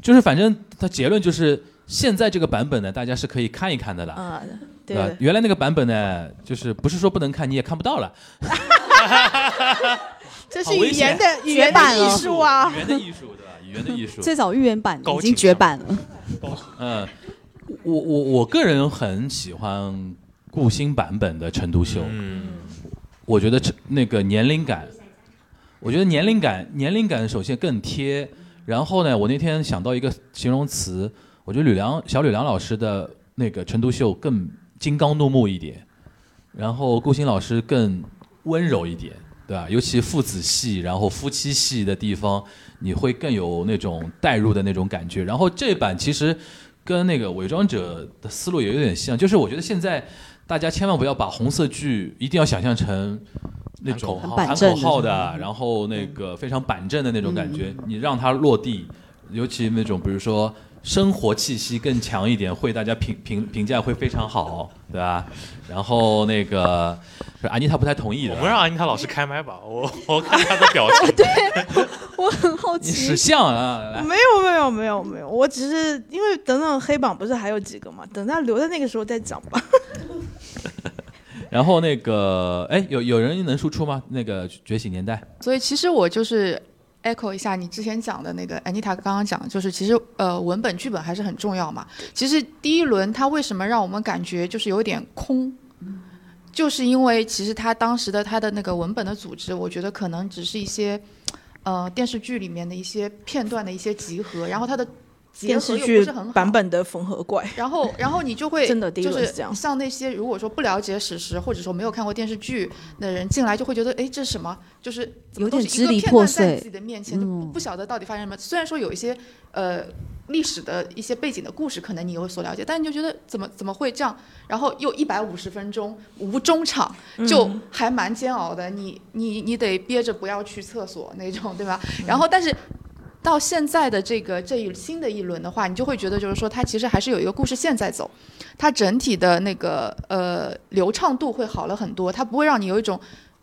就是反正他结论就是现在这个版本呢，大家是可以看一看的了，嗯，对吧？原来那个版本呢，就是不是说不能看，你也看不到了，这是语好危险言的语言的艺术啊语。言的艺术对吧？语言的艺术。最早预言版已经绝版了。嗯，我我我个人很喜欢顾星版本的陈独秀，嗯，我觉得这那个年龄感，我觉得年龄感年龄感首先更贴，然后呢，我那天想到一个形容词，我觉得吕梁小吕梁老师的那个陈独秀更金刚怒目一点，然后顾星老师更温柔一点，对吧？尤其父子戏，然后夫妻戏的地方，你会更有那种代入的那种感觉。然后这版其实跟那个伪装者的思路也有点像，就是我觉得现在大家千万不要把红色剧一定要想象成那种喊口号的口号的，然后那个非常板正的那种感觉，你让它落地，尤其那种比如说生活气息更强一点，会大家评评评价会非常好，对吧？然后那个是安妮塔不太同意的我，们让安妮塔老师开麦吧，我我看她的表情。对我很好奇你奇识。相啊！没有没有没有没有，我只是因为等等黑榜不是还有几个嘛，等他留在那个时候再讲吧。然后那个哎，有有人能输出吗？那个觉醒年代，所以其实我就是 echo 一下你之前讲的那个 Anita 刚刚讲，就是其实呃文本剧本还是很重要嘛。其实第一轮它为什么让我们感觉就是有点空，就是因为其实他当时的他的那个文本的组织，我觉得可能只是一些呃电视剧里面的一些片段的一些集合，然后它的电视剧。版本的缝合怪，然后，然后你就会 真的第一就是轮是这样像那些如果说不了解史实或者说没有看过电视剧的人进来，就会觉得，哎，这是什么？就是怎么有都是一个点支离片段在破碎自己的面前，就不晓得到底发生什么。虽然说有一些呃历史的一些背景的故事，可能你有所了解，但你就觉得怎么怎么会这样？然后又一百五十分钟无中场，就嗯还蛮煎熬的。你你你得憋着不要去厕所那种，对吧？然后但是。到现在的这个这一新的一轮的话，你就会觉得就是说，它其实还是有一个故事线在走，它整体的那个呃流畅度会好了很多，它不会让你有一种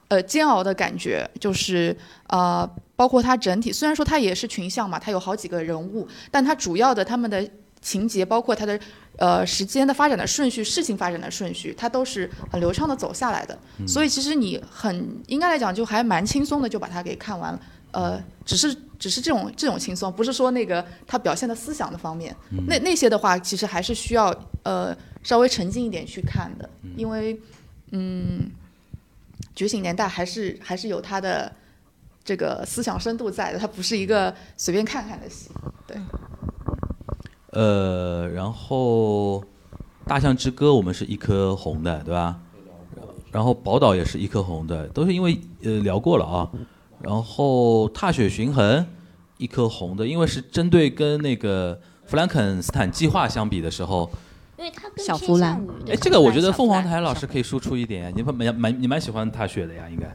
呃煎熬的感觉，就是呃包括它整体虽然说它也是群像嘛，它有好几个人物，但它主要的他们的情节，包括它的呃时间的发展的顺序、事情发展的顺序，它都是很流畅的走下来的，所以其实你很应该来讲就还蛮轻松的就把它给看完了。呃，只是只是这种这种轻松，不是说那个他表现的思想的方面，那那些的话，其实还是需要呃稍微沉浸一点去看的，因为嗯，觉醒年代还是还是有它的这个思想深度在的，它不是一个随便看看的戏。对呃，然后《大象之歌》我们是一颗红的，对吧？然后《宝岛》也是一颗红的，都是因为呃聊过了啊。然后《踏雪寻痕》一颗红的，因为是针对跟那个弗兰肯斯坦计划相比的时候，因为它跟小弗兰。哎，这个我觉得凤凰台老师可以输出一点，你们蛮蛮你蛮喜欢踏雪的呀，应该。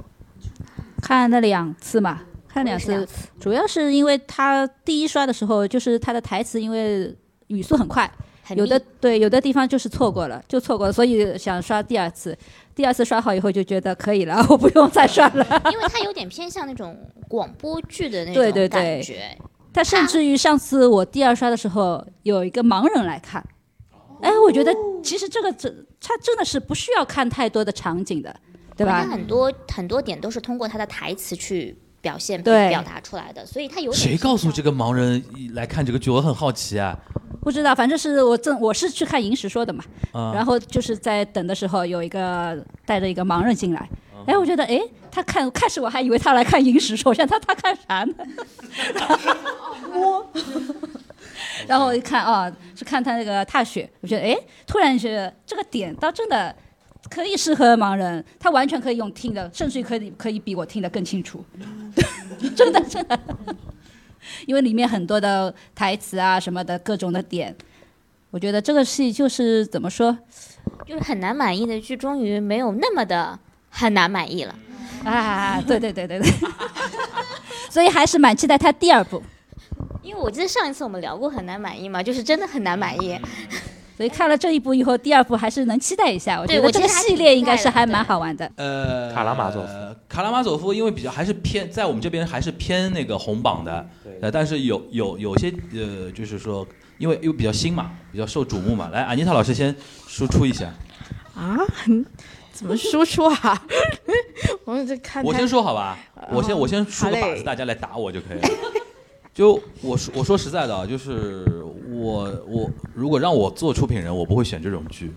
看了两次嘛，看两次。主要是因为他第一刷的时候，就是他的台词因为语速很快，很有的对有的地方就是错过了，就错过了，所以想刷第二次。第二次刷好以后就觉得可以了，我不用再刷了。因为它有点偏向那种广播剧的那对种对对感觉。他甚至于上次我第二刷的时候，有一个盲人来看，哎，我觉得其实这个真他真的是不需要看太多的场景的，对吧它？很多很多点都是通过他的台词去表现、表达出来的，所以他有谁告诉这个盲人来看这个剧？我很好奇啊。不知道，反正是我正我是去看银石说的嘛，啊。然后就是在等的时候有一个带着一个盲人进来，啊。哎，我觉得哎，他看开始我还以为他来看银石说，我想他他看啥呢？摸，然后我一看啊，是看他那个踏雪，我觉得哎，突然觉得这个点倒真的。可以适合盲人，他完全可以用听的，甚至于可以可以比我听得更清楚，真 的真的，因为里面很多的台词啊什么的各种的点，我觉得这个戏就是怎么说，就是很难满意的剧，终于没有那么的很难满意了。啊，对对对对对，所以还是蛮期待他第二部。因为我记得上一次我们聊过很难满意嘛，就是真的很难满意。所以看了这一部以后，第二部还是能期待一下。我觉对得这个系列应该是还蛮好玩的。呃，卡拉马佐夫呃卡拉马佐夫因为比较还是偏在我们这边还是偏那个红榜的，呃，但是有有有些呃，就是说因为因为比较新嘛，比较受瞩目嘛。来，安妮塔老师先输出一下，啊，怎么输出啊？我们这看看我先说好吧，我先我先出个靶子，大家来打我就可以了。就我说我说实在的啊，就是我我如果让我做出品人，我不会选这种剧，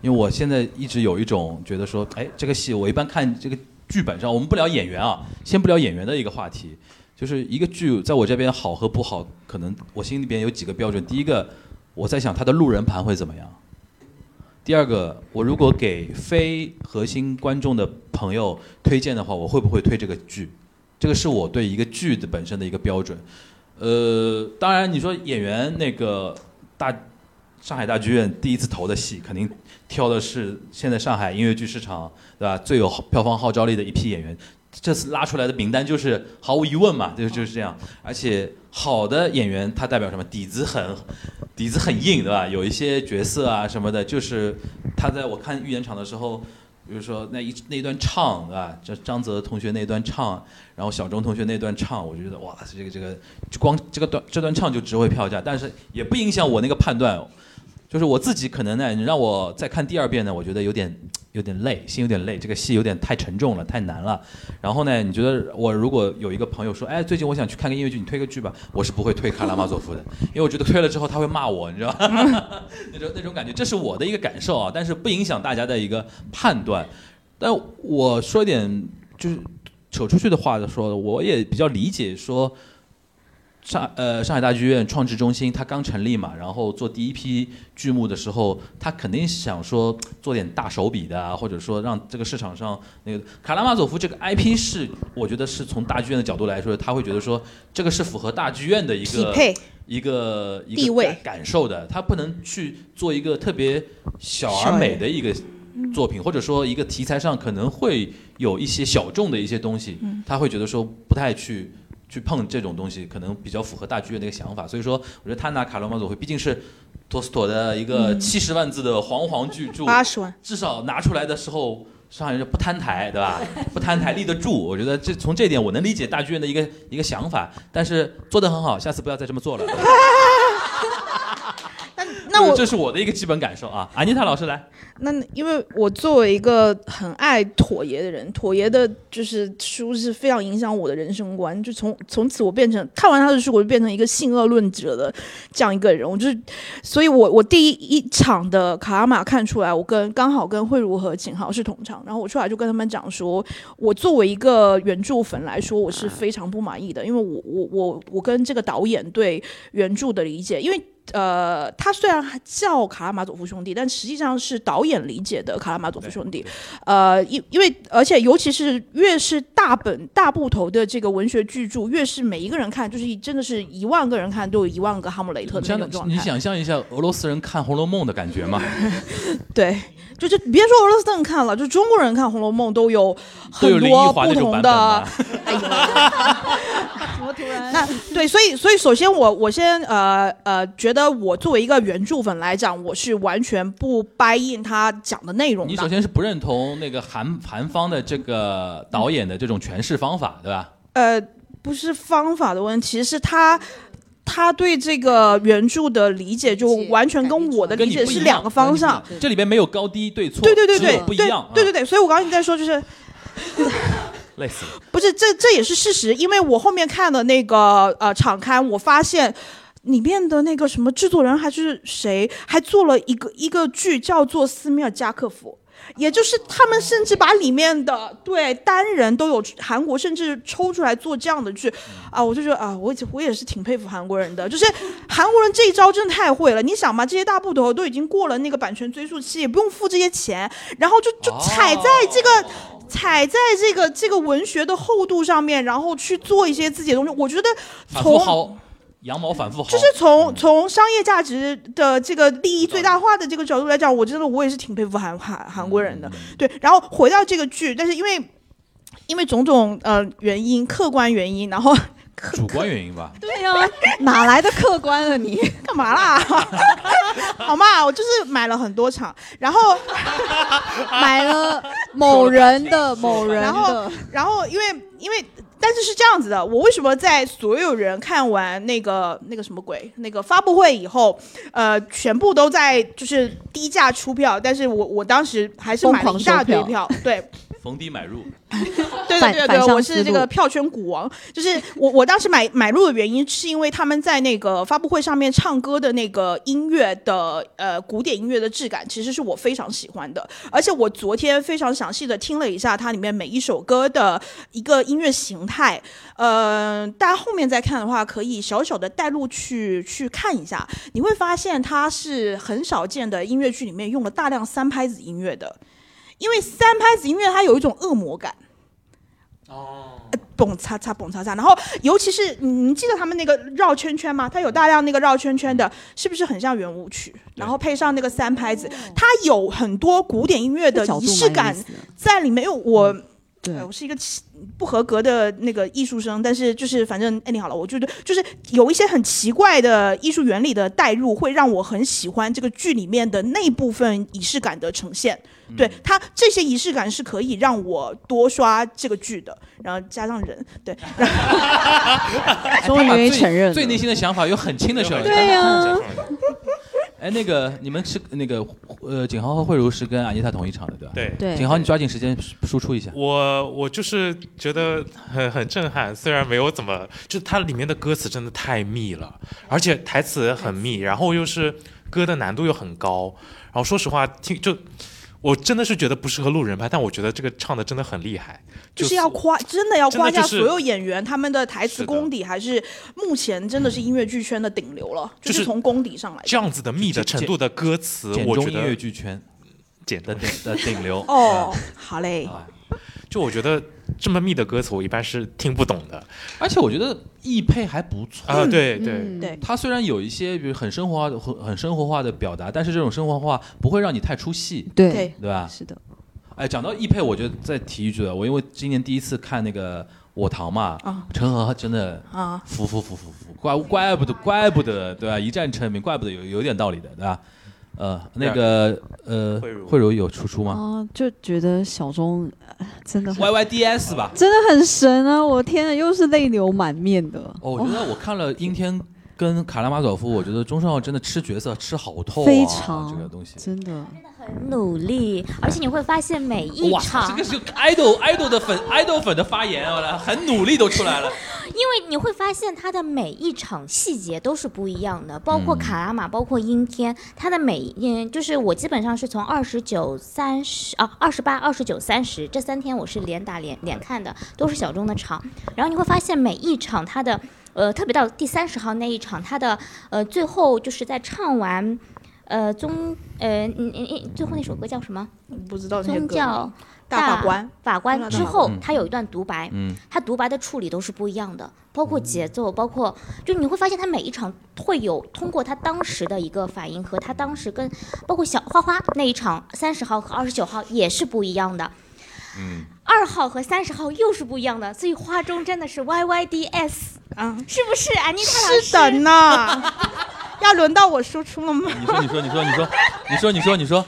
因为我现在一直有一种觉得说，哎，这个戏我一般看这个剧本上，我们不聊演员啊，先不聊演员的一个话题，就是一个剧在我这边好和不好，可能我心里边有几个标准。第一个，我在想它的路人盘会怎么样。第二个，我如果给非核心观众的朋友推荐的话，我会不会推这个剧？这个是我对一个剧的本身的一个标准。呃，当然你说演员那个大上海大剧院第一次投的戏，肯定挑的是现在上海音乐剧市场对吧最有票房号召力的一批演员。这次拉出来的名单就是毫无疑问嘛，就就是这样。而且好的演员他代表什么？底子很底子很硬，对吧？有一些角色啊什么的，就是他在我看预演场的时候，比如说那一那一段唱，对吧？这张泽同学那段唱，然后小钟同学那段唱，我就觉得哇，这个这个就光这个段这段唱就值回票价，但是也不影响我那个判断。就是我自己可能呢，你让我再看第二遍呢，我觉得有点有点累，心有点累，这个戏有点太沉重了，太难了。然后呢，你觉得我如果有一个朋友说，哎，最近我想去看个音乐剧，你推个剧吧，我是不会推卡拉马佐夫的，因为我觉得推了之后他会骂我，你知道吗？那种那种感觉，这是我的一个感受啊，但是不影响大家的一个判断。但我说一点就是扯出去的话说，我也比较理解说。上呃上海大剧院创制中心，它刚成立嘛，然后做第一批剧目的时候，他肯定想说做点大手笔的啊，或者说让这个市场上那个卡拉马佐夫这个 IP 是，我觉得是从大剧院的角度来说，他会觉得说这个是符合大剧院的一个匹配一个一个地位感感受的，他不能去做一个特别小而美的一个作品，或者说一个题材上可能会有一些小众的一些东西，他会觉得说不太去。去碰这种东西，可能比较符合大剧院的一个想法，所以说，我觉得他拿卡罗马佐会毕竟是托斯妥的一个嗯。七十万字的煌煌巨著，八十万，至少拿出来的时候，上海人不摊台，对吧？不摊台立得住，我觉得这从这点我能理解大剧院的一个一个想法，但是做得很好，下次不要再这么做了。这是我的一个基本感受啊。安妮塔老师来，那因为我作为一个很爱妥爷的人，妥爷的就是书是非常影响我的人生观。就从从此我变成看完他的书，我就变成一个性恶论者的这样一个人。我就是，所以我我第一一场的卡拉玛看出来，我跟刚好跟慧茹和景豪是同场，然后我出来就跟他们讲说，我作为一个原著粉来说，我是非常不满意的，因为我我我我跟这个导演对原著的理解，因为。呃，他虽然叫卡拉马佐夫兄弟，但实际上是导演理解的卡拉马佐夫兄弟。呃，因因为而且尤其是越是大本大部头的这个文学巨著，越是每一个人看，就是真的是一万个人看都有一万个哈姆雷特的那想种状态。你想象一下俄罗斯人看《红楼梦》的感觉吗？对，就是别说俄罗斯人看了，就中国人看《红楼梦》都有很多不同的吗。怎么突然？那对，所以所以首先我我先呃呃觉得我作为一个原著粉来讲，我是完全不掰印他讲的内容的。你首先是不认同那个韩韩方的这个导演的这种诠释方法，对吧？呃，不是方法的问题，是他他对这个原著的理解就完全跟我的理解是两个方向。这里边没有高低对错，对对对对不一样，对对对对，所以我刚刚一直在说就是。累死了。不是，这这也是事实，因为我后面看的那个呃场刊，我发现里面的那个什么制作人还是谁，还做了一个一个剧叫做《斯米尔加克夫》。也就是他们甚至把里面的对单人都有韩国甚至抽出来做这样的剧，啊，我就觉得啊，我我也是挺佩服韩国人的，就是韩国人这一招真的太会了。你想嘛，这些大部头都已经过了那个版权追溯期，也不用付这些钱，然后就就踩在这个踩在这个这个文学的厚度上面，然后去做一些自己的东西。我觉得从薅，羊毛反复薅，就是从从商业价值的这个利益最大化的这个角度来讲，我真的我也是挺佩服韩韩韩国人的。对，然后回到这个剧，但是因为因为种种呃原因，客观原因，然后 主观原因吧。对呀、哪来的客观啊你？干嘛啦？好嘛，我就是买了很多场，然后买了某人的某人然后，然后因为因为。但是是这样子的，我为什么在所有人看完那个那个什么鬼那个发布会以后，呃，全部都在就是低价出票，但是我我当时还是买了一大堆票，对，逢低买入，对反对对对，我是这个票圈股王。就是我我当时买买入的原因，是因为他们在那个发布会上面唱歌的那个音乐的呃古典音乐的质感，其实是我非常喜欢的。而且我昨天非常详细的听了一下它里面每一首歌的一个音乐形态，呃，大家后面再看的话，可以小小的带入去去看一下，你会发现它是很少见的音乐剧里面用了大量三拍子音乐的。因为三拍子音乐它有一种恶魔感，哦，蹦擦擦蹦擦擦，然后尤其是你你记得他们那个绕圈圈吗？它有大量那个绕圈圈的，是不是很像圆舞曲？然后配上那个三拍子，它有很多古典音乐的仪式感在里面。因为我对呃我是一个不合格的那个艺术生，但是就是反正哎，你好了，我觉得就是有一些很奇怪的艺术原理的带入，会让我很喜欢这个剧里面的那部分仪式感的呈现。对他这些仪式感是可以让我多刷这个剧的，然后加上人，对，然后终于愿意承认最内心的想法有很轻的小人。对呀、哎，那个你们是那个呃，景豪和慧茹是跟安妮塔同一场的，对吧？对对景豪，你抓紧时间输出一下。我我就是觉得很很震撼，虽然没有怎么，就它里面的歌词真的太密了，而且台词很密，然后又是歌的难度又很高，然后说实话听就。我真的是觉得不适合路人拍，但我觉得这个唱的真的很厉害，就是。要夸，真的要夸真的就是下所有演员他们的台词功底，还是目前真的是音乐剧圈的顶流了，就是是从功底上来这样子的密的程度的歌词，我觉得音乐剧圈。简的顶的顶流。哦，好嘞，就我觉得这么密的歌词，我一般是听不懂的而且我觉得易配还不错啊。对对，嗯对它虽然有一些比如很生活化的、很很生活化的表达，但是这种生活化不会让你太出戏，对对对吧？是的，哎，讲到易配，我觉得再提一句啊，我因为今年第一次看那个《我堂》嘛，啊陈赫真的啊，服服服服服，怪怪不得怪不得对吧？一战成名，怪不得有有点道理的对吧？呃，那个呃，慧茹有出出吗啊，就觉得小钟呃真的？Y Y D S 吧。真的很神啊！我天啊，又是泪流满面的。哦，我觉得我看了阴天跟卡拉马佐夫，我觉得钟少真的吃角色吃好透啊，非常这个东西。真的，很努力，而且你会发现每一哇，场这个是 idol idol 的粉 idol 粉的发言，我很努力都出来了。因为你会发现他的每一场细节都是不一样的，包括卡拉玛，包括阴天，他的每嗯，就是我基本上是从二十九、三十啊，二十八、二十九、三十这三天我是连打连连看的，都是小众的场。然后你会发现每一场他的呃，特别到第三十号那一场，他的呃最后就是在唱完呃宗呃嗯嗯嗯最后那首歌叫什么？不知道宗教大法官。法官之后嗯，他有一段独白，嗯，他独白的处理都是不一样的，包括节奏，包括就你会发现他每一场会有通过他当时的一个反应和他当时跟包括小花花那一场三十号和二十九号也是不一样的。嗯，二号和三十号又是不一样的，所以花中真的是 Y Y D S，啊，是不是？安妮塔老师是的呢。要轮到我输出了吗？你说，你说，你说，你说，你说，你说，你说，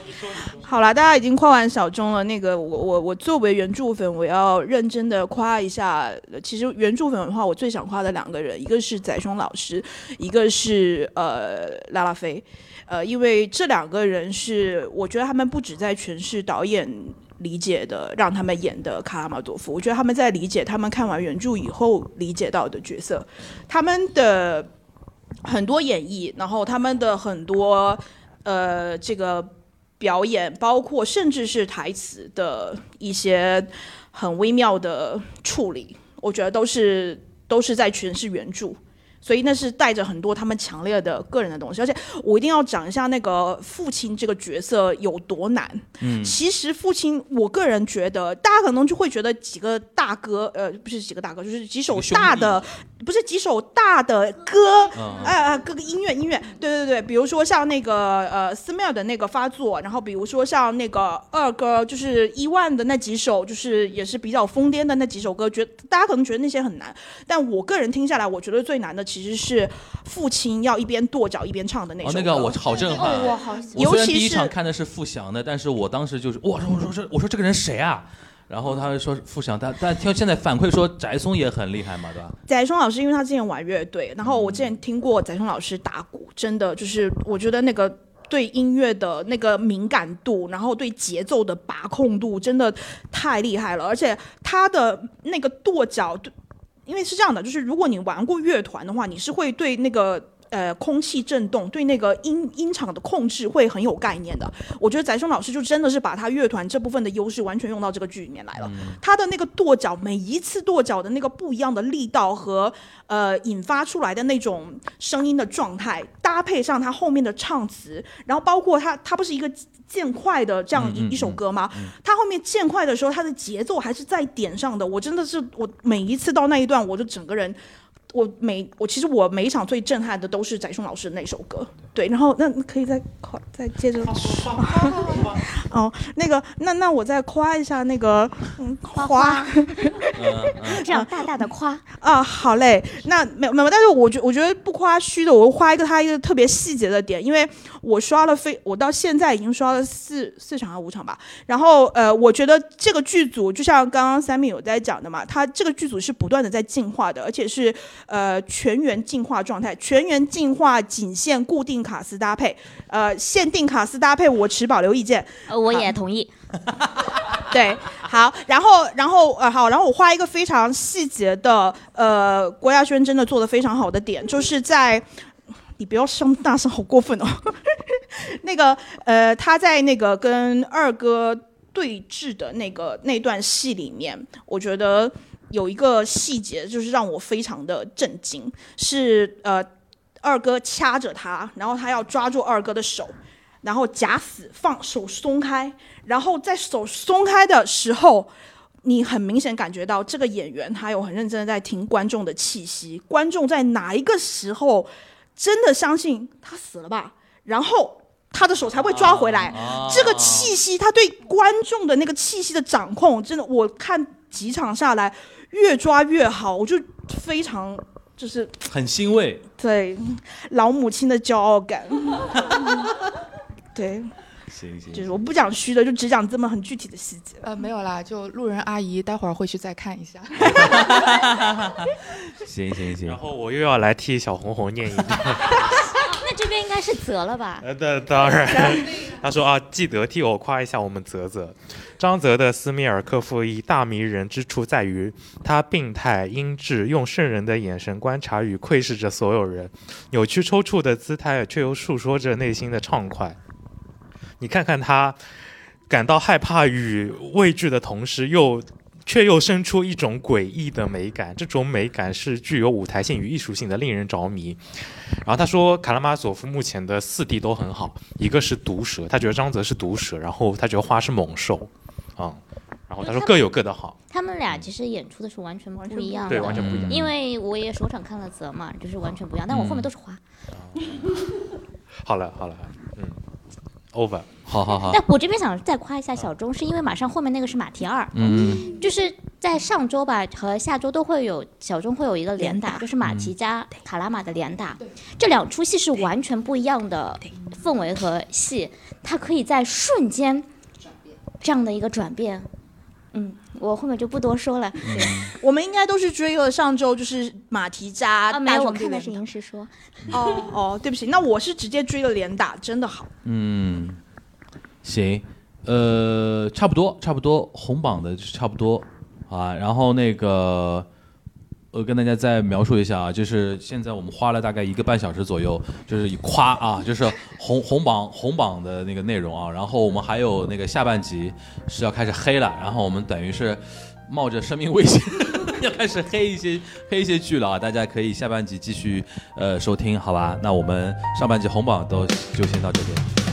好了，大家已经夸完小钟了。那个，我我我作为原著粉，我要认真的夸一下。呃其实原著粉的话，我最想夸的两个人，一个是载雄老师，一个是呃拉拉菲。呃，因为这两个人是，我觉得他们不止在诠释导演理解的，让他们演的卡拉马多夫，我觉得他们在理解他们看完原著以后理解到的角色，他们的。很多演绎，然后他们的很多呃这个表演，包括甚至是台词的一些很微妙的处理，我觉得都是都是在诠释原著。所以那是带着很多他们强烈的个人的东西，而且我一定要讲一下那个父亲这个角色有多难。嗯。其实父亲，我个人觉得，大家可能就会觉得几个大哥，呃，不是几个大哥，就是几首大的，不是几首大的歌，嗯。哎哎，各个音乐音乐，对对对，比如说像那个呃斯密尔的那个发作，然后比如说像那个二哥，就是伊万的那几首，就是也是比较疯癫的那几首歌，觉大家可能觉得那些很难，但我个人听下来，我觉得最难的其实是父亲要一边跺脚一边唱的那首哦，歌。那个我好震撼。哦，我好喜我虽然尤其是第一场看的是傅翔的，但是我当时就是哇，我说这我说这个人谁啊？然后他就说傅翔，但但听现在反馈说翟松也很厉害嘛，对吧？翟松老师，因为他之前玩乐队，然后我之前听过翟松老师打鼓，真的就是我觉得那个对音乐的那个敏感度，然后对节奏的把控度，真的太厉害了。而且他的那个跺脚，对因为是这样的，就是如果你玩过乐团的话，你是会对那个。呃，空气震动对那个音音场的控制会很有概念的。我觉得翟松老师就真的是把他乐团这部分的优势完全用到这个剧里面来了。他的那个跺脚，每一次跺脚的那个不一样的力道和呃引发出来的那种声音的状态，搭配上他后面的唱词，然后包括他他不是一个渐快的这样一、嗯嗯一首歌吗？他后面渐快的时候，他的节奏还是在点上的。我真的是我每一次到那一段，我就整个人。我每我其实我每一场最震撼的都是翟松老师的那首歌，对，然后那那可以再夸再接着哦，那个那那我再夸一下那个嗯夸这样大大的夸，啊，好嘞，那没有没有，但是我觉我觉得不夸虚的，我夸一个他一个特别细节的点，因为我刷了非我到现在已经刷了四四场还是五场吧，然后呃，我觉得这个剧组就像刚刚三米有在讲的嘛，他这个剧组是不断的在进化的，而且是呃全员进化状态，全员进化仅限固定卡斯搭配，呃限定卡斯搭配我持保留意见，呃我也同意。对，好，然后，然后，呃，好，然后我画一个非常细节的，呃，郭亚轩真的做的非常好的点，就是在，你不要声大声，好过分哦，那个，呃，他在那个跟二哥对峙的那个那段戏里面，我觉得有一个细节就是让我非常的震惊，是呃，二哥掐着他，然后他要抓住二哥的手。然后假死放手松开，然后在手松开的时候，你很明显感觉到这个演员他有很认真的在听观众的气息，观众在哪一个时候真的相信他死了吧，然后他的手才会抓回来。啊这个气息，他对观众的那个气息的掌控，真的，我看几场下来越抓越好，我就非常就是很欣慰。对老母亲的骄傲感。对，行行就是我不讲虚的，就只讲这么很具体的细节。呃，没有啦，就路人阿姨待会儿会去再看一下。行行行然，后我又要来替小红红念一段。那这边应该是泽了吧？呃，那当然，他说啊，记得替我夸一下我们泽泽。张泽的斯密尔科夫一大迷人之处在于，他病态阴质，用圣人的眼神观察与窥视着所有人，扭曲抽搐的姿态却又诉说着内心的畅快。你看看他感到害怕与畏惧的同时，又却又生出一种诡异的美感，这种美感是具有舞台性与艺术性的，令人着迷。然后他说，卡拉马佐夫目前的四弟都很好，一个是毒蛇，他觉得张泽是毒蛇，然后他觉得花是猛兽，啊、然后他说各有各的好，他们俩其实演出的是完全不一样的，对，完全不一样。因为我也首场看了泽嘛，就是完全不一样，但我后面都是花。好了好了，嗯，over。好好好，但我这边想再夸一下小钟，是因为马上后面那个是马蹄二，嗯，就是在上周吧和下周都会有小钟会有一个连打，就是马蹄加卡拉玛的连打，这两出戏是完全不一样的氛围和戏，它可以在瞬间这样的一个转变。嗯，我后面就不多说了。我们应该都是追了上周就是马蹄扎啊，没有，我看的是连银石说。哦哦，对不起，那我是直接追了连打，真的好。嗯，行，呃，差不多，差不多，红榜的差不多啊。然后那个，我跟大家再描述一下啊，就是现在我们花了大概一个半小时左右，就是以夸啊，就是红红榜红榜的那个内容啊，然后我们还有那个下半集是要开始黑了，然后我们等于是冒着生命危险 要开始黑一些黑一些剧了啊，大家可以下半集继续呃收听，好吧？那我们上半集红榜都就先到这边。